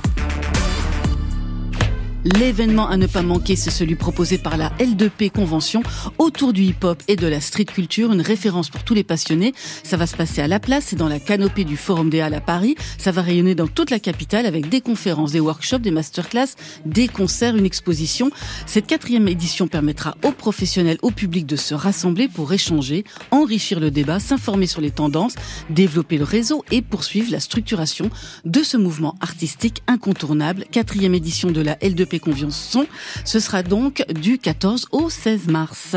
L'événement à ne pas manquer, c'est celui proposé par la L2P Convention autour du hip-hop et de la street culture, une référence pour tous les passionnés. Ça va se passer à la place et dans la canopée du Forum des Halles à Paris. Ça va rayonner dans toute la capitale avec des conférences, des workshops, des masterclass, des concerts, une exposition. Cette quatrième édition permettra aux professionnels, au public de se rassembler pour échanger, enrichir le débat, s'informer sur les tendances, développer le réseau et poursuivre la structuration de ce mouvement artistique incontournable. Quatrième édition de la L2P Convention. Ce sera donc du 14 au 16 mars.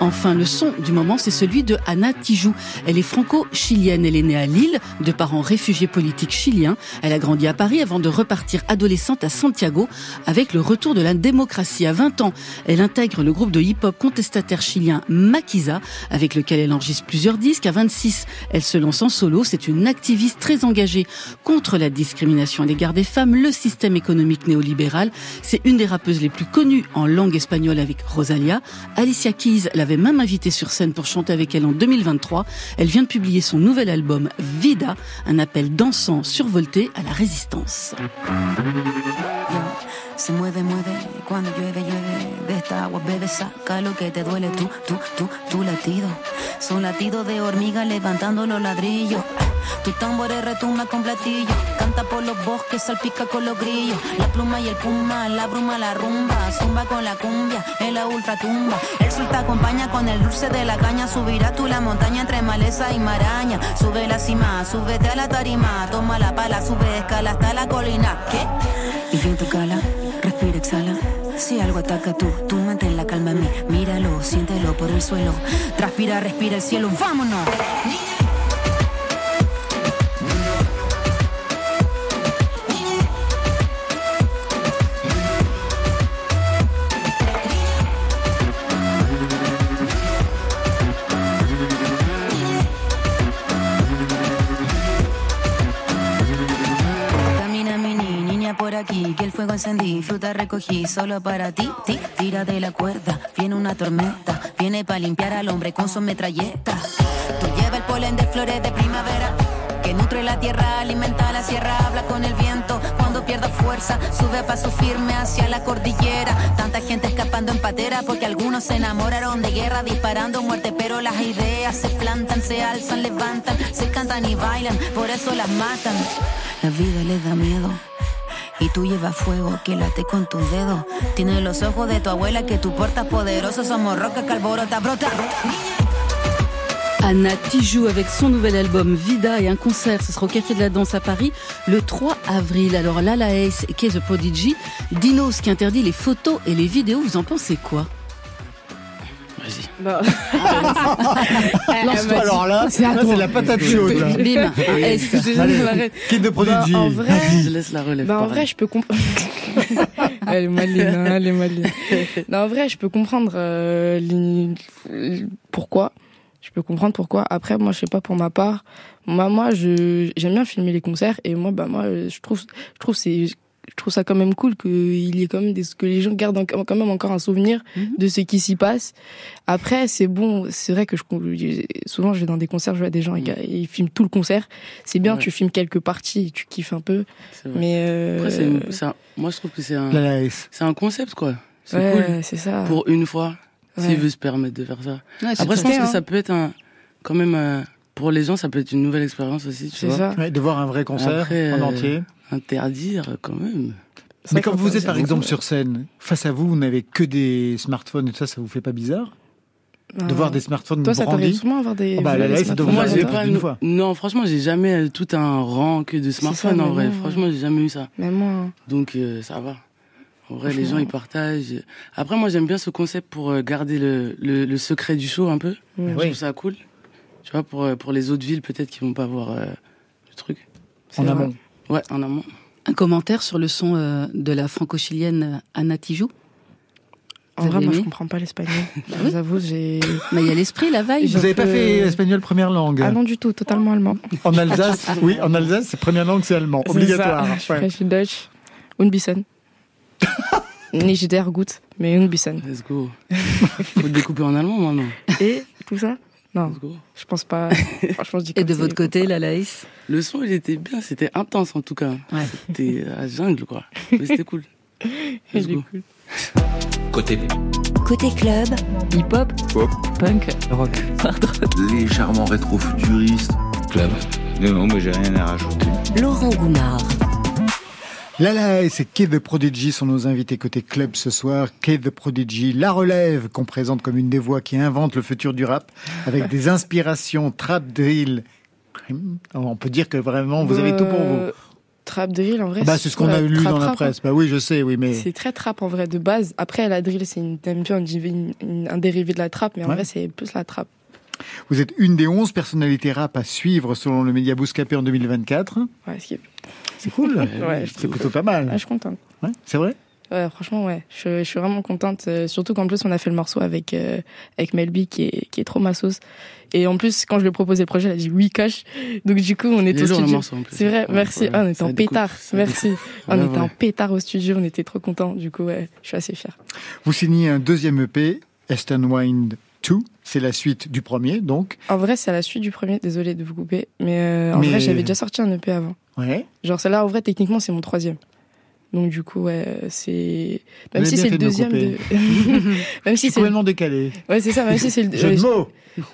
Enfin, le son du moment, c'est celui de Anna Tijou. Elle est franco-chilienne. Elle est née à Lille, de parents réfugiés politiques chiliens. Elle a grandi à Paris avant de repartir adolescente à Santiago avec le retour de la démocratie. À 20 ans, elle intègre le groupe de hip-hop contestataire chilien Maquisa, avec lequel elle enregistre plusieurs disques. À 26, elle se lance en solo. C'est une activiste très engagée contre la discrimination à l'égard des femmes, le système économique néolibéral. C'est une des rappeuses les plus connues en langue espagnole avec Rosalia. Alicia Keys l'avait même invitée sur scène pour chanter avec elle en 2023. Elle vient de publier son nouvel album Vida, un appel dansant survolté à la résistance. Se mueve, mueve, cuando llueve, llueve. De esta agua bebe, saca lo que te duele. Tú, tú, tú, tu latido. Son latidos de hormiga levantando los ladrillos. Tu tambores retumba con platillo. Canta por los bosques, salpica con los grillos. La pluma y el puma, la bruma, la rumba. Zumba con la cumbia, en la ultratumba. El sol te acompaña con el dulce de la caña. Subirá tú la montaña entre maleza y maraña. Sube la cima, súbete a la tarima. Toma la pala, sube escala hasta la colina. ¿Qué? Y viento cala, respira, Si algo ataca tú, tú mantén la calma en mí. Míralo, siéntelo por el suelo. Transpira, respira el cielo. ¡Vámonos! Fruta recogí solo para ti, ti, tira de la cuerda, viene una tormenta, viene para limpiar al hombre con su metralleta. Tú lleva el polen de flores de primavera, que nutre la tierra, alimenta la sierra, habla con el viento, cuando pierda fuerza, sube a paso firme hacia la cordillera. Tanta gente escapando en patera, porque algunos se enamoraron de guerra, disparando muerte, pero las ideas se plantan, se alzan, levantan, se cantan y bailan, por eso las matan. La vida les da miedo. Y tú llevas fuego que late con tus dedos. Tienes los ojos de tu abuela que tú portas poderoso. Somos roca que brota. Anna Tijoux avec son nouvel album Vida et un concert, ce sera au Café de la Danse à Paris le 3 avril. Alors là, la Ace et Kay the Prodigy, Dinos qui interdit les photos et les vidéos, vous en pensez quoi? Bah. Lance-toi. Alors là, C'est à là, toi. c'est la patate chaude. là. Bim, un S. Allez, Kid de Prodigy. Bah, en vrai, Je laisse la relève. Bah, en vrai, je peux comprendre. elle est maline, hein, elle est maline. Non, en vrai, je peux comprendre euh, pourquoi. Je peux comprendre pourquoi. Après, moi, je sais pas pour ma part. Moi, moi, je j'aime bien filmer les concerts et moi, bah moi, je trouve, je trouve c'est je trouve ça quand même cool qu'il y ait quand même des, que les gens gardent en- quand même encore un souvenir de ce qui s'y passe. Après, c'est bon, c'est vrai que je, souvent je vais dans des concerts, je vois des gens, ils, ils filment tout le concert. C'est bien, Ouais. tu filmes quelques parties et tu kiffes un peu. Mais euh, Après, une- un- moi, je trouve que c'est un, c'est un concept, quoi. C'est Ouais, cool. c'est ça. Pour une fois, Ouais. s'il veut se permettre de faire ça. Ouais, Après, je pense que ça hein. peut être un, quand même, euh, pour les gens, ça peut être une nouvelle expérience aussi, tu C'est vois. ça. Ouais, de voir un vrai concert Après, en euh, entier. Interdire, quand même. Mais quand vous êtes par exemple sur scène, face à vous, vous n'avez que des smartphones et tout ça, ça vous fait pas bizarre De voir des smartphones Toi, ça brandis t'arrive souvent à avoir des. Ah bah, des ça smartphones vous Moi, j'ai pas. non- fois. Non, franchement, j'ai jamais tout un rang que de smartphones, ça, en vrai. moi, Franchement, j'ai jamais eu ça. Mais moi. Donc, euh, ça va. En vrai, les gens, ils partagent. Après, moi, j'aime bien ce concept pour euh, garder le, le, le secret du show un peu. Je trouve ça cool. Tu vois, pour, euh, pour les autres villes, peut-être qu'ils vont pas voir euh, le truc. En C'est amont. Ouais, en amont. Un commentaire sur le son euh, de la franco-chilienne euh, Anna Tijoux En Vous vrai, avez moi, je comprends pas l'espagnol. je vous avoue, j'ai. Mais il y a l'esprit, la vibe. Vous n'avez pas fait espagnol première langue Ah non, du tout, totalement allemand. En Alsace, oui, en Alsace, c'est première langue, c'est allemand, C'est obligatoire. ça. Je Ouais. spreche Deutsch. Und bisschen. Nicht sehr gut, mais un bisschen. Let's go. Faut le découper en allemand maintenant. Et tout ça? Non, Let's go. je pense pas. Franchement, je dis Et de votre côté, la Laïs Le son, il était bien. C'était intense, en tout cas. Ouais. C'était à jungle, quoi. Mais c'était cool. Let's go. cool. Côté Côté club, Hip-hop Pop. Punk Rock légèrement rétro-futuriste. club. Non, non, mais j'ai rien à rajouter. Laurent Goumard. Lala et c'est Kid the Prodigy sont nos invités côté club ce soir. Kid the Prodigy, la relève qu'on présente comme une des voix qui invente le futur du rap avec des inspirations trap drill. On peut dire que vraiment vous avez tout pour vous. Euh, Trap drill, en vrai. Bah, c'est ce qu'on a lu trap dans la hein. presse. Bah oui, je sais, oui, mais. C'est très trap en vrai de base. Après, la drill, c'est un dérivé de la trap, mais en vrai, c'est plus la trap. Vous êtes une des 11 personnalités rap à suivre selon le média Bouscapé en 2024. Ouais, C'est cool. Ouais, c'est plutôt pas mal. Ouais, je suis contente. Ouais, c'est vrai? Ouais, franchement, ouais. Je, je suis vraiment contente. euh, surtout qu'en plus, on a fait le morceau avec, euh, avec Melby, qui est, qui est trop ma sauce. Et en plus, quand je lui ai proposé le projet, elle a dit oui, cash. Donc, du coup, on était au studio. C'est vrai, Ouais, merci. ouais, Ah, on était en pétard. Merci. on Ouais, était en pétard au studio, on était trop contents. Du coup, ouais, je suis assez fière. Vous signez un deuxième EP, Eastern Wind 2. C'est la suite du premier, donc. En vrai, c'est la suite du premier, désolé de vous couper. Mais, euh, en Mais- vrai, j'avais déjà sorti un EP avant. Ouais. Genre, celle-là, en vrai, techniquement, c'est mon troisième. Donc, du coup, ouais, c'est. Même si c'est le de me deuxième de. même Je si c'est. complètement décalé. Ouais, c'est ça, même si c'est le. Jeu de mots.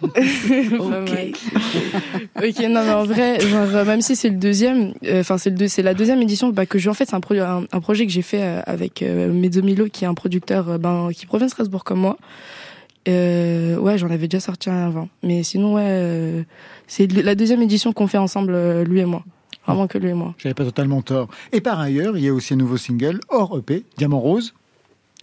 Ok, non, mais en vrai, genre, euh, même si c'est le deuxième, euh, enfin, c'est le deux- c'est la deuxième édition bah, que j'ai en fait, c'est un, pro- un, un projet que j'ai fait avec euh, Mezzo Milo, qui est un producteur euh, ben, qui provient de Strasbourg comme moi. Euh, ouais, j'en avais déjà sorti un avant. Mais sinon, ouais, euh, c'est la deuxième édition qu'on fait ensemble, euh, lui et moi. Vraiment que lui et moi. J'avais pas totalement tort. Et par ailleurs, il y a aussi un nouveau single, hors EP, Diamant Rose.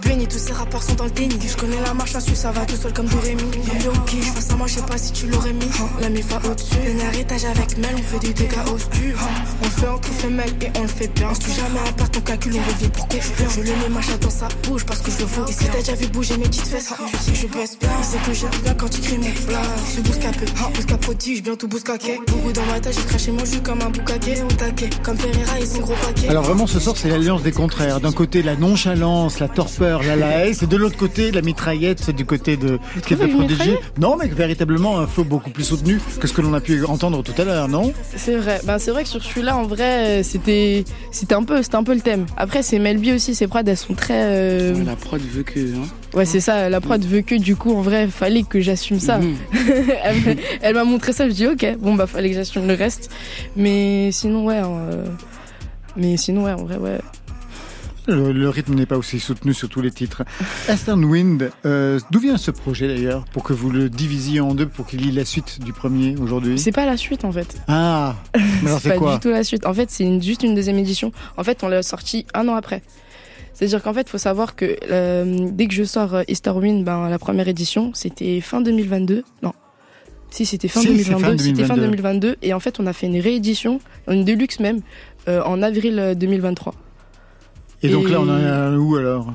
Benny, tous ces rapports sont dans le déni. Je connais la marche en Suisse, ça va tout seul comme Dorémy. Yo, ok, face à moi, je sais pas si tu l'aurais mis. La mi au-dessus. Dernier étage avec Mel, on fait des dégâts au stu. On fait, on tout fait Mel et on le fait bien. On jamais à part ton calcul, on revient pour que Je le mets machin dans sa bouche parce que je le vaux. Et si t'as déjà vu bouger mes petites fesses, tu sais je baisse bien. C'est que j'aime bien quand tu cries mon plat. Je bouscapé, hein, bousca prodige, bien tout bouscaqué. Beaucoup dans ma tête, j'ai craché mon jus comme un boucaquet. Taquet, comme Ferreira et son gros paquet. Alors vraiment, ce soir, c'est l'alliance des contraires. D'un côté, la nonchalance, la torpeur, la et de l'autre côté, la mitraillette, c'est du côté de Kevin une Prodigy. mitraillette Non, mais véritablement un flow beaucoup plus soutenu que ce que l'on a pu entendre tout à l'heure, non? C'est vrai. Ben, c'est vrai que sur celui-là, en vrai, c'était, c'était un peu, c'était un peu le thème. Après, c'est Melby aussi, ses prods, elles sont très, euh, Ouais, La prod veut que. hein. ouais, c'est ça. La prod veut que, du coup, en vrai, fallait que j'assume ça. Mhm. elle, m'a- elle m'a montré ça, je dis, ok, bon, bah, fallait que j'assume le reste. Mais sinon, ouais, euh, mais sinon, ouais, en vrai, ouais. Le, le rythme n'est pas aussi soutenu sur tous les titres. Eastern Wind, euh, d'où vient ce projet d'ailleurs Pour que vous le divisiez en deux, pour qu'il y ait la suite du premier aujourd'hui? C'est pas la suite, en fait. Ah Mais alors c'est pas quoi? du tout la suite. En fait, c'est une- juste une deuxième édition. En fait, on l'a sorti un an après. C'est-à-dire qu'en fait, faut savoir que euh, dès que je sors euh, Easterwind, ben la première édition, c'était fin 2022. Non. Si, c'était fin, Si, c'est fin 2022. C'était fin 2022. 2022. Et en fait, on a fait une réédition, une deluxe même, euh, en avril euh, 2023. Et donc là, on en est à où alors?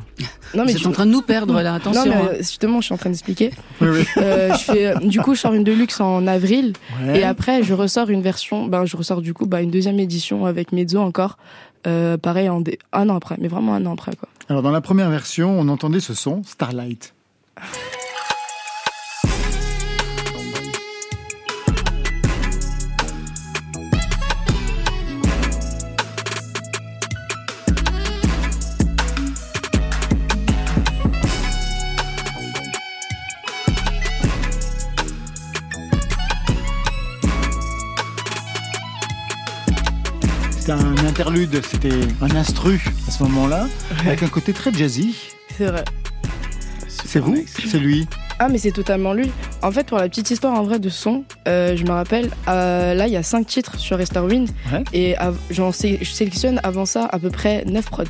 Non, Vous êtes je- en train de nous perdre là, attention. Non, mais hein. euh, justement, je suis en train d'expliquer. Oui, oui. Euh, je fais, euh, du coup, je sors une deluxe en avril. Ouais. Et après, je ressors une version, ben, je ressors du coup bah, une deuxième édition avec Mezzo encore. Euh, pareil, en dé- un an après, mais vraiment un an après. Quoi. Alors dans la première version, on entendait ce son, Starlight. C'était un interlude, c'était un instru à ce moment-là, avec un côté très jazzy. C'est vrai. C'est vous C'est lui Ah, mais c'est totalement lui. En fait, pour la petite histoire en vrai de son, euh, je me rappelle, euh, là, il y a cinq titres sur Restore Wind. Ouais. Et j'en sé- je sélectionne avant ça à peu près 9 prods.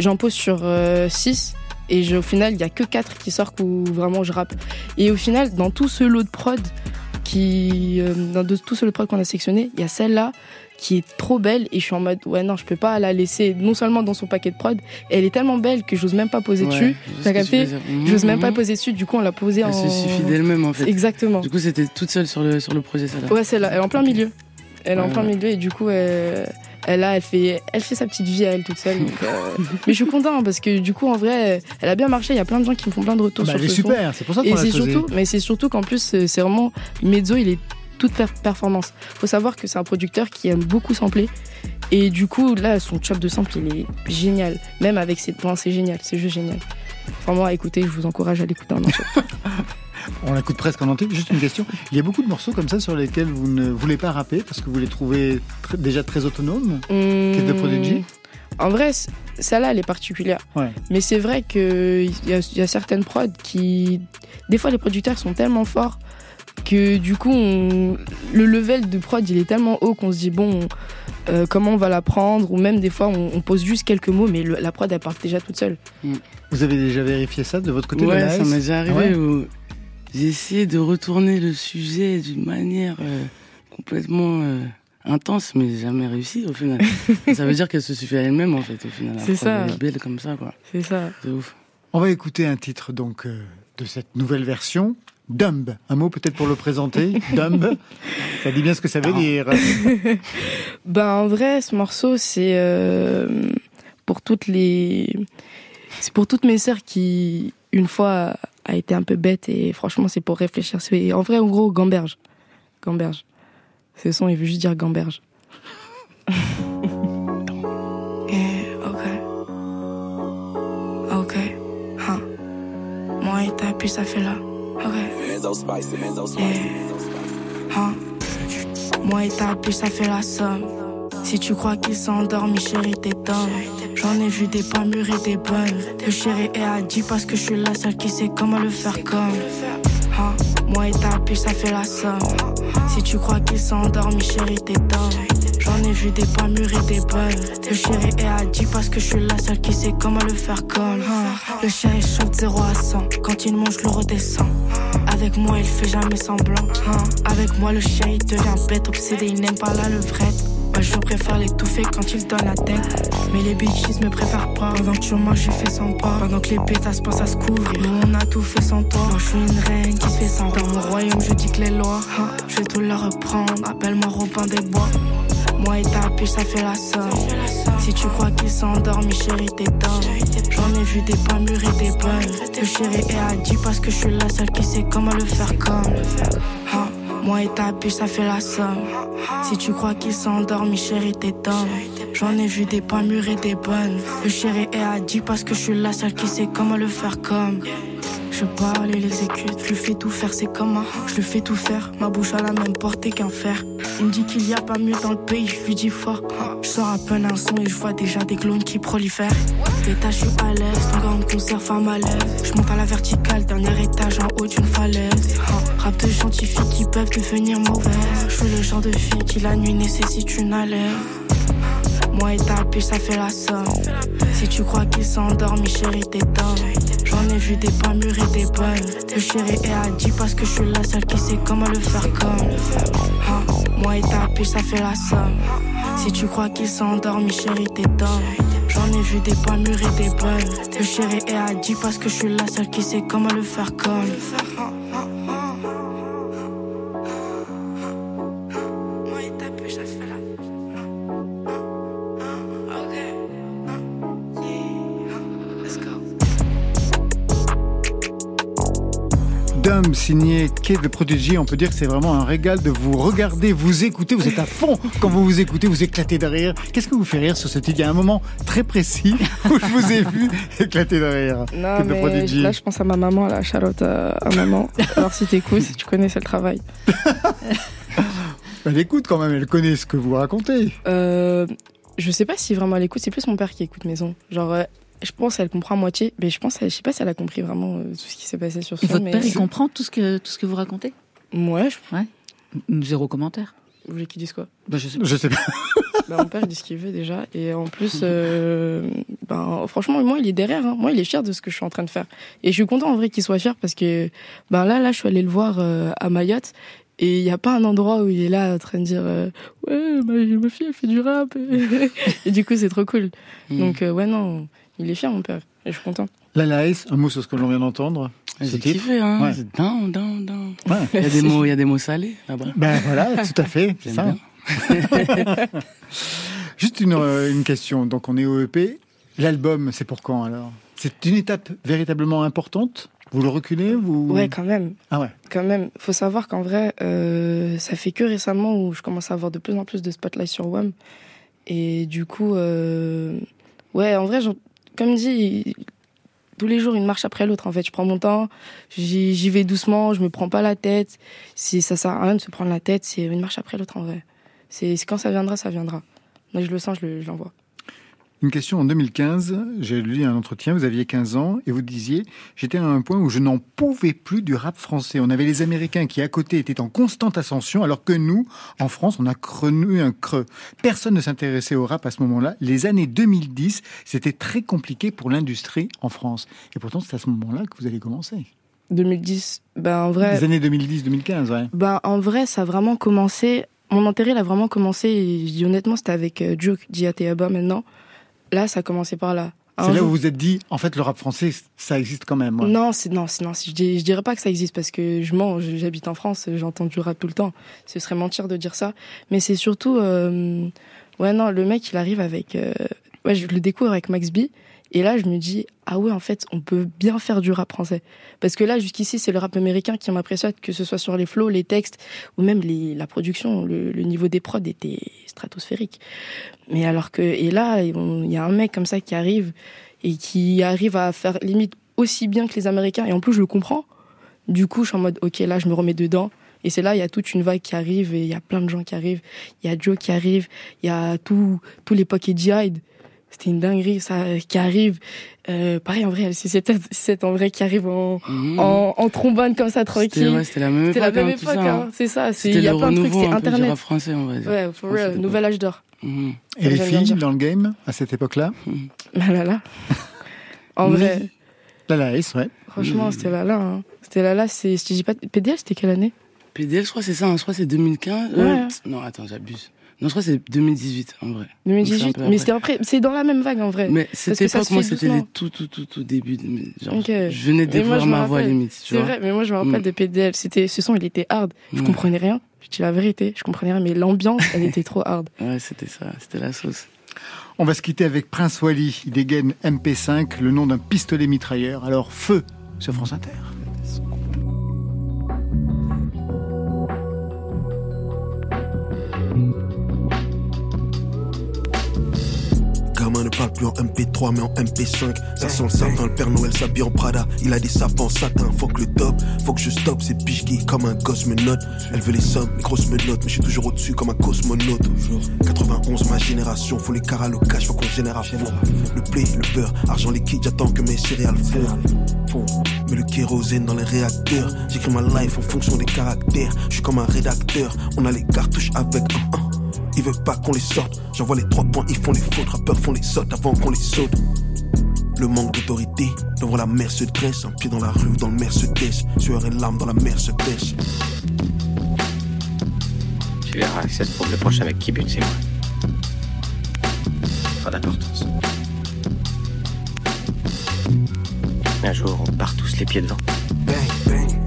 J'en pose sur 6. Et je- au final, il y a que 4 qui sortent où vraiment je rappe. Et au final, dans tout ce lot de prod, qui, euh, dans de- tout ce lot de prod qu'on a sélectionné, il y a celle-là qui est trop belle. Et je suis en mode, ouais, non, je peux pas la laisser non seulement dans son paquet de prod, elle est tellement belle que j'ose même pas poser Ouais, dessus. T'as capté J'ose même pas mhm. poser dessus. Du coup, on l'a posé en. Elle se suffit d'elle-même en fait. Exactement. Du coup, c'était toute seule sur le, sur le projet, celle-là. Ouais, celle-là, elle est en plein milieu. Elle est en plein ouais. milieu et du coup, elle, elle, là, elle fait, elle fait sa petite vie à elle toute seule. donc, euh, Mais je suis content parce que du coup, en vrai, elle a bien marché. Il y a plein de gens qui me font plein de retours Bah, sur Elle est ce son. super, c'est pour ça qu'on l'a surtout, mais c'est surtout qu'en plus, c'est c'est vraiment Mezzo, il est toute per- performance. Faut savoir que c'est un producteur qui aime beaucoup sampler. Et du coup, là, son chop de sample, il est génial. Même avec ses points, c'est génial. C'est juste génial. Enfin, moi, écoutez, je vous encourage à l'écouter en entier. On l'écoute presque en entier. Juste une question. Il y a beaucoup de morceaux comme ça sur lesquels vous ne voulez pas rapper parce que vous les trouvez tr- déjà très autonomes Kid de Prodigy En vrai, celle-là, elle est particulière. Ouais. Mais c'est vrai qu'il y y a certaines prods qui. Des fois, les producteurs sont tellement forts que du coup, on- le level de prod, il est tellement haut qu'on se dit, bon, euh, comment on va la prendre, ou même des fois on, on pose juste quelques mots, mais le- la prod elle part déjà toute seule. Vous avez déjà vérifié ça de votre côté Ouais, Lanaïs ça m'est déjà arrivé Ouais. où j'ai essayé de retourner le sujet d'une manière euh, complètement euh, intense, mais j'ai jamais réussi au final. ça veut dire qu'elle se suffit à elle-même en fait au final. C'est ça. Elle est belle comme ça quoi. C'est ça. C'est ouf. On va écouter un titre donc euh, de cette nouvelle version. Dumb. Un mot peut-être pour le présenter. Dumb. Ça dit bien ce que ça veut dire. Ben en vrai, ce morceau c'est euh, pour toutes les, c'est pour toutes mes sœurs qui une fois a été un peu bête et franchement c'est pour réfléchir. C'est en vrai en gros gamberge, gamberge. Ce son il veut juste dire gamberge. Yeah, ok. Ok. Huh. Moi et ta puis ça fait là. Ok. Yeah. Huh. Moi et ta puis ça fait la somme. Si tu crois qu'il s'est endormi, chérie, t'es dingue. J'en ai vu des pas mûrs et des bonnes. Le chéri est à 10 parce que je suis la seule qui sait comment le faire comme. Hein, Moi et ta puis ça fait la somme. Si tu crois qu'il s'est endormi, chérie, t'es dingue. J'en ai vu des pas mûrs et des bonnes. Le chéri est à 10 parce que je suis la seule qui sait comment le faire comme. Hein, Le chéri chante 0 à 100. Quand il monte, je le redescends. Avec moi, il fait jamais semblant. hein. Avec moi, le chien, il devient bête, obsédé, il n'aime pas la levrette. Moi, je préfère l'étouffer quand il donne la tête. Mais les bitches me préfèrent pas. Pendant que tu manges, je fais sans pas. Pendant que les pétasses pensent à se couvrir. Nous, on a tout fait sans toi. Moi, je suis une reine qui se fait sans. Dans mon royaume, je dis que les lois. hein, je vais tout leur reprendre. Appelle-moi Robin des Bois. Moi et ta piche, ça fait la somme. Si tu crois qu'il s'est endormi, chérie, t'es. J'en ai vu des pas mûrs et des bonnes. Le chéri est 10 parce que je suis la seule qui sait comment le faire comme. Hein, Moi et ta piche, ça fait la somme. Si tu crois qu'il s'est endormi, chérie, t'es dingue. J'en ai vu des pas mûrs et des bonnes. Le chéri est 10 parce que je suis la seule qui sait comment le faire comme. Je parle et l'exécute, je lui fais tout faire, c'est comme un. Je lui fais tout faire, ma bouche a la même portée qu'un fer. Il me dit qu'il y a pas mieux dans le pays, je lui dis fort. Je sors à peine un son et je vois déjà des clones qui prolifèrent. L'état, je suis à l'aise, ton gars me conserve à malaise. Je monte à la verticale, dernier étage en haut d'une falaise. Rap de scientifiques qui peuvent devenir mauvaises. Je suis le genre de fille qui la nuit nécessite une haleine. Moi et ta piche, ça fait la somme. Si tu crois qu'il s'est endormi, chérie, t'es dingue. J'en ai vu des pas mûrs et des bonnes. Le chéri est à 10 parce que je suis la seule qui sait comment le faire comme. Hein, Moi et ta piche, ça fait la somme. Si tu crois qu'il s'est endormi, chérie, t'es dingue. J'en ai vu des pas mûrs et des bonnes. Le chéri est à 10 parce que je suis la seule qui sait comment le faire comme. Dumb, signé Kate the Prodigy, on peut dire que c'est vraiment un régal de vous regarder, vous écouter. Vous êtes à fond quand vous vous écoutez, vous éclatez de rire. Qu'est-ce que vous fait rire sur ce titre? Il y a un moment très précis où je vous ai vu éclater de rire. Non, the Prodigy. là, je pense à ma maman, la Charlotte à, à maman. Alors, si t'écoutes, si tu connais, c'est le travail. Elle écoute quand même, elle connaît ce que vous racontez. Euh, je sais pas si vraiment elle écoute, c'est plus mon père qui écoute maison. Genre, euh, je pense qu'elle comprend à moitié, mais je pense, je sais pas si elle a compris vraiment euh, tout ce qui s'est passé sur ce Votre mais père, il comprend tout ce que, tout ce que vous racontez? Ouais, je... Ouais. Zéro commentaire. Vous voulez qu'il dise quoi? Bah, je, sais je sais pas. bah, Mon père, il dit ce qu'il veut déjà. Et en plus, euh, ben, franchement, moi, il est derrière. Hein. Moi, il est fier de ce que je suis en train de faire. Et je suis content en vrai qu'il soit fier parce que ben, là, là, je suis allée le voir euh, à Mayotte. Et il n'y a pas un endroit où il est là en train de dire euh, Ouais, ma, ma fille, elle fait du rap. et du coup, c'est trop cool. Mm. Donc, euh, ouais, non, il est fier, mon père. Et je suis content. La Laïs, un mot sur ce que l'on vient d'entendre. ce J'ai kiffé, hein. Ouais. C'est down, down, down. Ouais. Il y a des mots, il y a des mots salés là-bas. Ben voilà, tout à fait. c'est ça. Juste une, euh, une question. Donc on est au EP. L'album, c'est pour quand alors? C'est une étape véritablement importante? Vous le reculez vous... Ouais, quand même. Ah ouais. Quand même. Faut savoir qu'en vrai, euh, ça fait que récemment où je commence à avoir de plus en plus de spotlight sur WAM. Et du coup, euh, ouais, en vrai, comme dit, tous les jours, une marche après l'autre. En fait, je prends mon temps, j'y vais doucement, je me prends pas la tête. Si ça sert à rien de se prendre la tête, c'est une marche après l'autre en vrai. C'est quand ça viendra, ça viendra. Moi, je le sens, je l'envoie. Une question en 2015, j'ai lu un entretien, vous aviez 15 ans et vous disiez j'étais à un point où je n'en pouvais plus du rap français. On avait les Américains qui à côté étaient en constante ascension alors que nous, en France, on a crenu un creux. Personne ne s'intéressait au rap à ce moment-là. Les années 2010, c'était très compliqué pour l'industrie en France. Et pourtant, c'est à ce moment-là que vous allez commencer. 2010, ben en vrai. Les années 2010-2015, ouais. Ben en vrai, ça a vraiment commencé. Mon intérêt, il a vraiment commencé, et je dis honnêtement, c'était avec euh, Joke, Diateaba maintenant. Là, ça a commencé par là. C'est là où vous vous êtes dit, en fait, le rap français, ça existe quand même. Ouais. Non, c'est non, non. Je, dis, je dirais pas que ça existe parce que je mens. J'habite en France, j'entends du rap tout le temps. Ce serait mentir de dire ça. Mais c'est surtout, euh, ouais, non, le mec, il arrive avec, euh, ouais, je le découvre avec Max B. Et là, je me dis, ah ouais, en fait, on peut bien faire du rap français. Parce que là, jusqu'ici, c'est le rap américain qui m'impressionne, que ce soit sur les flows, les textes, ou même les, la production. Le, niveau des prods était stratosphérique. Mais alors que, et là, il y a un mec comme ça qui arrive, et qui arrive à faire limite aussi bien que les Américains. Et en plus, je le comprends. Du coup, je suis en mode, ok, là, je me remets dedans. Et c'est là, il y a toute une vague qui arrive, et il y a plein de gens qui arrivent. Il y a Joe qui arrive, il y a tout, tout l'époque Edgy c'était une dinguerie ça qui arrive euh, pareil en vrai c'est c'est en vrai qui arrive en, mmh. en, en trombone comme ça tranquille. Ouais, c'était la même époque, la même hein, époque ça, hein. c'est ça c'est il y a plein de trucs c'est internet. rap français on va dire. Ouais for real nouvel âge d'or. Mmh. et les filles dans le game à cette époque là là là là. En vrai. Là là ouais. Franchement c'était là là hein. c'était là là c'est je te dis pas PDL c'était quelle année? PDL je crois c'est ça hein. je crois c'est 2015 ouais. euh, non attends j'abuse non, je crois que c'est 2018 en vrai. 2018, mais c'était après, c'est dans la même vague en vrai. Mais cette époque, moi, c'était les tout, tout, tout, tout début. De, genre, okay. Je venais de découvrir ma voix limite. C'est vrai, mais moi, je me rappelle mm. de PDL. C'était, ce son, il était hard. Je mm. comprenais rien. Je dis la vérité, je comprenais rien, mais l'ambiance, elle était trop hard. Ouais, c'était ça, c'était la sauce. On va se quitter avec Prince Wally. Il dégaine MP5, le nom d'un pistolet mitrailleur. Alors, feu sur France Inter. Ne parle plus en MP3 mais en MP5 Ça sent le sapin, le Père Noël s'habille en Prada. Il a des sapins en satin, faut que le top Faut que je stoppe, c'est piche qui comme un gosse me Elle veut les sommes, les grosses me Mais je suis toujours au-dessus comme un cosmonaute. 91 ma génération, faut les caras au cash, faut qu'on génère à fond. Le blé, le beurre, argent liquide, j'attends que mes céréales fondent. Mais le kérosène dans les réacteurs. J'écris ma life en fonction des caractères. Je suis comme un rédacteur. On a les cartouches avec un 1 ils veulent pas qu'on les sorte. J'envoie les trois points, ils font les fautes. Rappeurs font les sautes avant qu'on les saute. Le manque d'autorité, devant la mer se dresse. Un pied dans la rue, dans le Mercedes. Sueur et larmes dans la mer se pêche. Tu verras que ça se le prochain avec qui bute, c'est moi. Pas d'importance. Un jour, on part tous les pieds devant.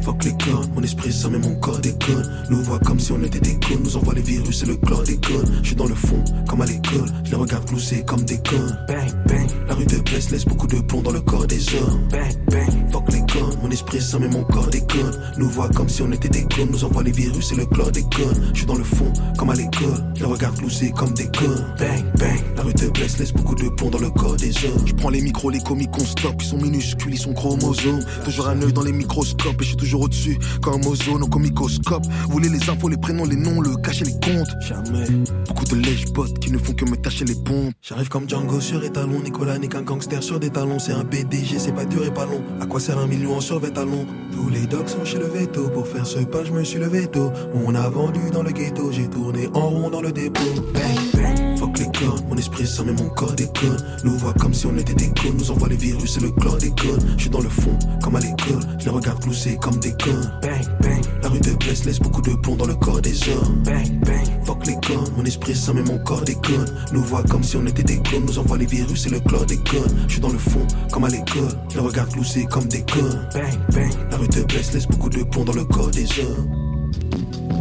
Fuck les codes, mon esprit ça mais mon corps déconne. Nous voit comme si on était des cons, nous envoie les virus et le chlore déconne. Je suis dans le fond, comme à l'école, je les regarde glousser comme des connes. Bang, bang, la rue de Blesse laisse beaucoup de plomb dans le corps des hommes. Bang, bang, fuck les codes, mon esprit ça mais mon corps déconne. Nous voit comme si on était des cons, nous envoie les virus et le chlore déconne. Je suis dans le fond, comme à l'école, je les regarde glousser comme des connes. Bang, bang, la rue de Blesse laisse beaucoup de plomb dans le corps des hommes. Je prends les micros, les comiques, on stop, ils sont minuscules, ils sont chromosomes. Toujours un œil dans les microscopes et je suis toujours au-dessus, comme ozone, comme microscope. Vous voulez les infos, les prénoms, les noms, le cacher, les comptes. Jamais. Beaucoup de lèche-bottes qui ne font que me tâcher les pompes. J'arrive comme Django sur étalon, Nicolas n'est qu'un gangster sur des talons. C'est un PDG, c'est pas dur et pas long. À quoi sert un million en survêt talon Tous les dogs sont chez le veto. Pour faire ce pas, je me suis levé tôt. On a vendu dans le ghetto, j'ai tourné en rond dans le dépôt. Bang, bang. Fuck les codes, mon esprit ça mais mon corps déconne. Nous voit comme si on était des cons, nous envoie les virus et le chlore déconne. Je suis dans comme des connes. Bang, bang, la rue de Blesse laisse beaucoup de plomb dans le corps des hommes. Bang, bang, fuck les codes, mon esprit ça mais mon corps déconne. Nous voit comme si on était des clones, nous envoie les virus et le chlore déconne. Je suis dans le fond, comme à l'école, je les regarde glousser comme des connes. Bang, bang, la rue de Blesse laisse beaucoup de plomb dans le corps des hommes.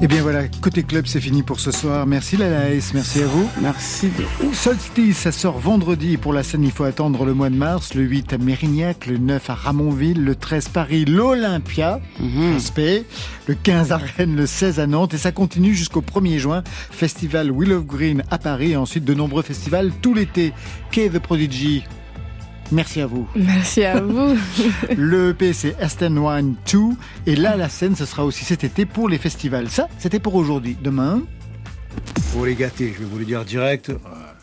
Et bien voilà, côté club, c'est fini pour ce soir. Merci Lalaïs, merci à vous. Merci. Solstice, ça sort vendredi. Pour la scène, il faut attendre le mois de mars. Le 8 à Mérignac, le 9 à Ramonville, le 13 Paris, l'Olympia, respect. Le 15 à Rennes, le 16 à Nantes. Et ça continue jusqu'au 1er juin. Festival Will of Green à Paris. Et ensuite, de nombreux festivals tout l'été. Quai The Prodigy. Merci à vous. Merci à vous. Le EP, c'est Aston One 2. Et là, la scène, ce sera aussi cet été pour les festivals. Ça, c'était pour aujourd'hui. Demain. Pour les gâter, je vais vous le dire direct,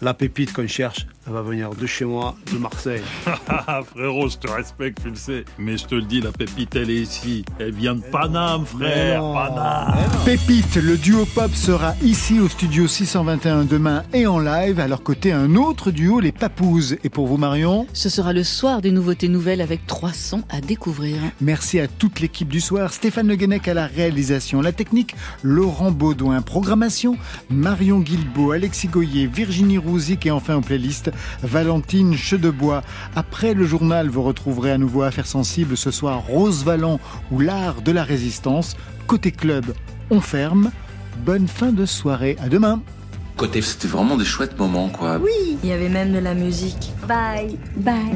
La pépite qu'on cherche, elle va venir de chez moi, de Marseille. Frérot, je te respecte, tu le sais. Mais je te le dis, la pépite, elle est ici. Elle vient de Paname, frère. Paname. Pépite, le duo pop sera ici au studio 621 demain et en live. À leur côté, un autre duo, les Papouses. Et pour vous, Marion Ce sera le soir des nouveautés nouvelles avec trois sons à découvrir. Merci à toute l'équipe du soir. Stéphane Le Guenec à la réalisation, la technique, Laurent Baudouin, programmation, Marion Guilbeault, Alexis Goyer, Virginie Rouzic et enfin en playlist, Valentine Chedebois. Après le journal, vous retrouverez à nouveau Affaires sensibles ce soir Rose Valland ou l'art de la résistance. Côté club, on ferme. Bonne fin de soirée. À demain. Côté, c'était vraiment des chouettes moments, quoi. Oui, il y avait même de la musique. Bye. Bye.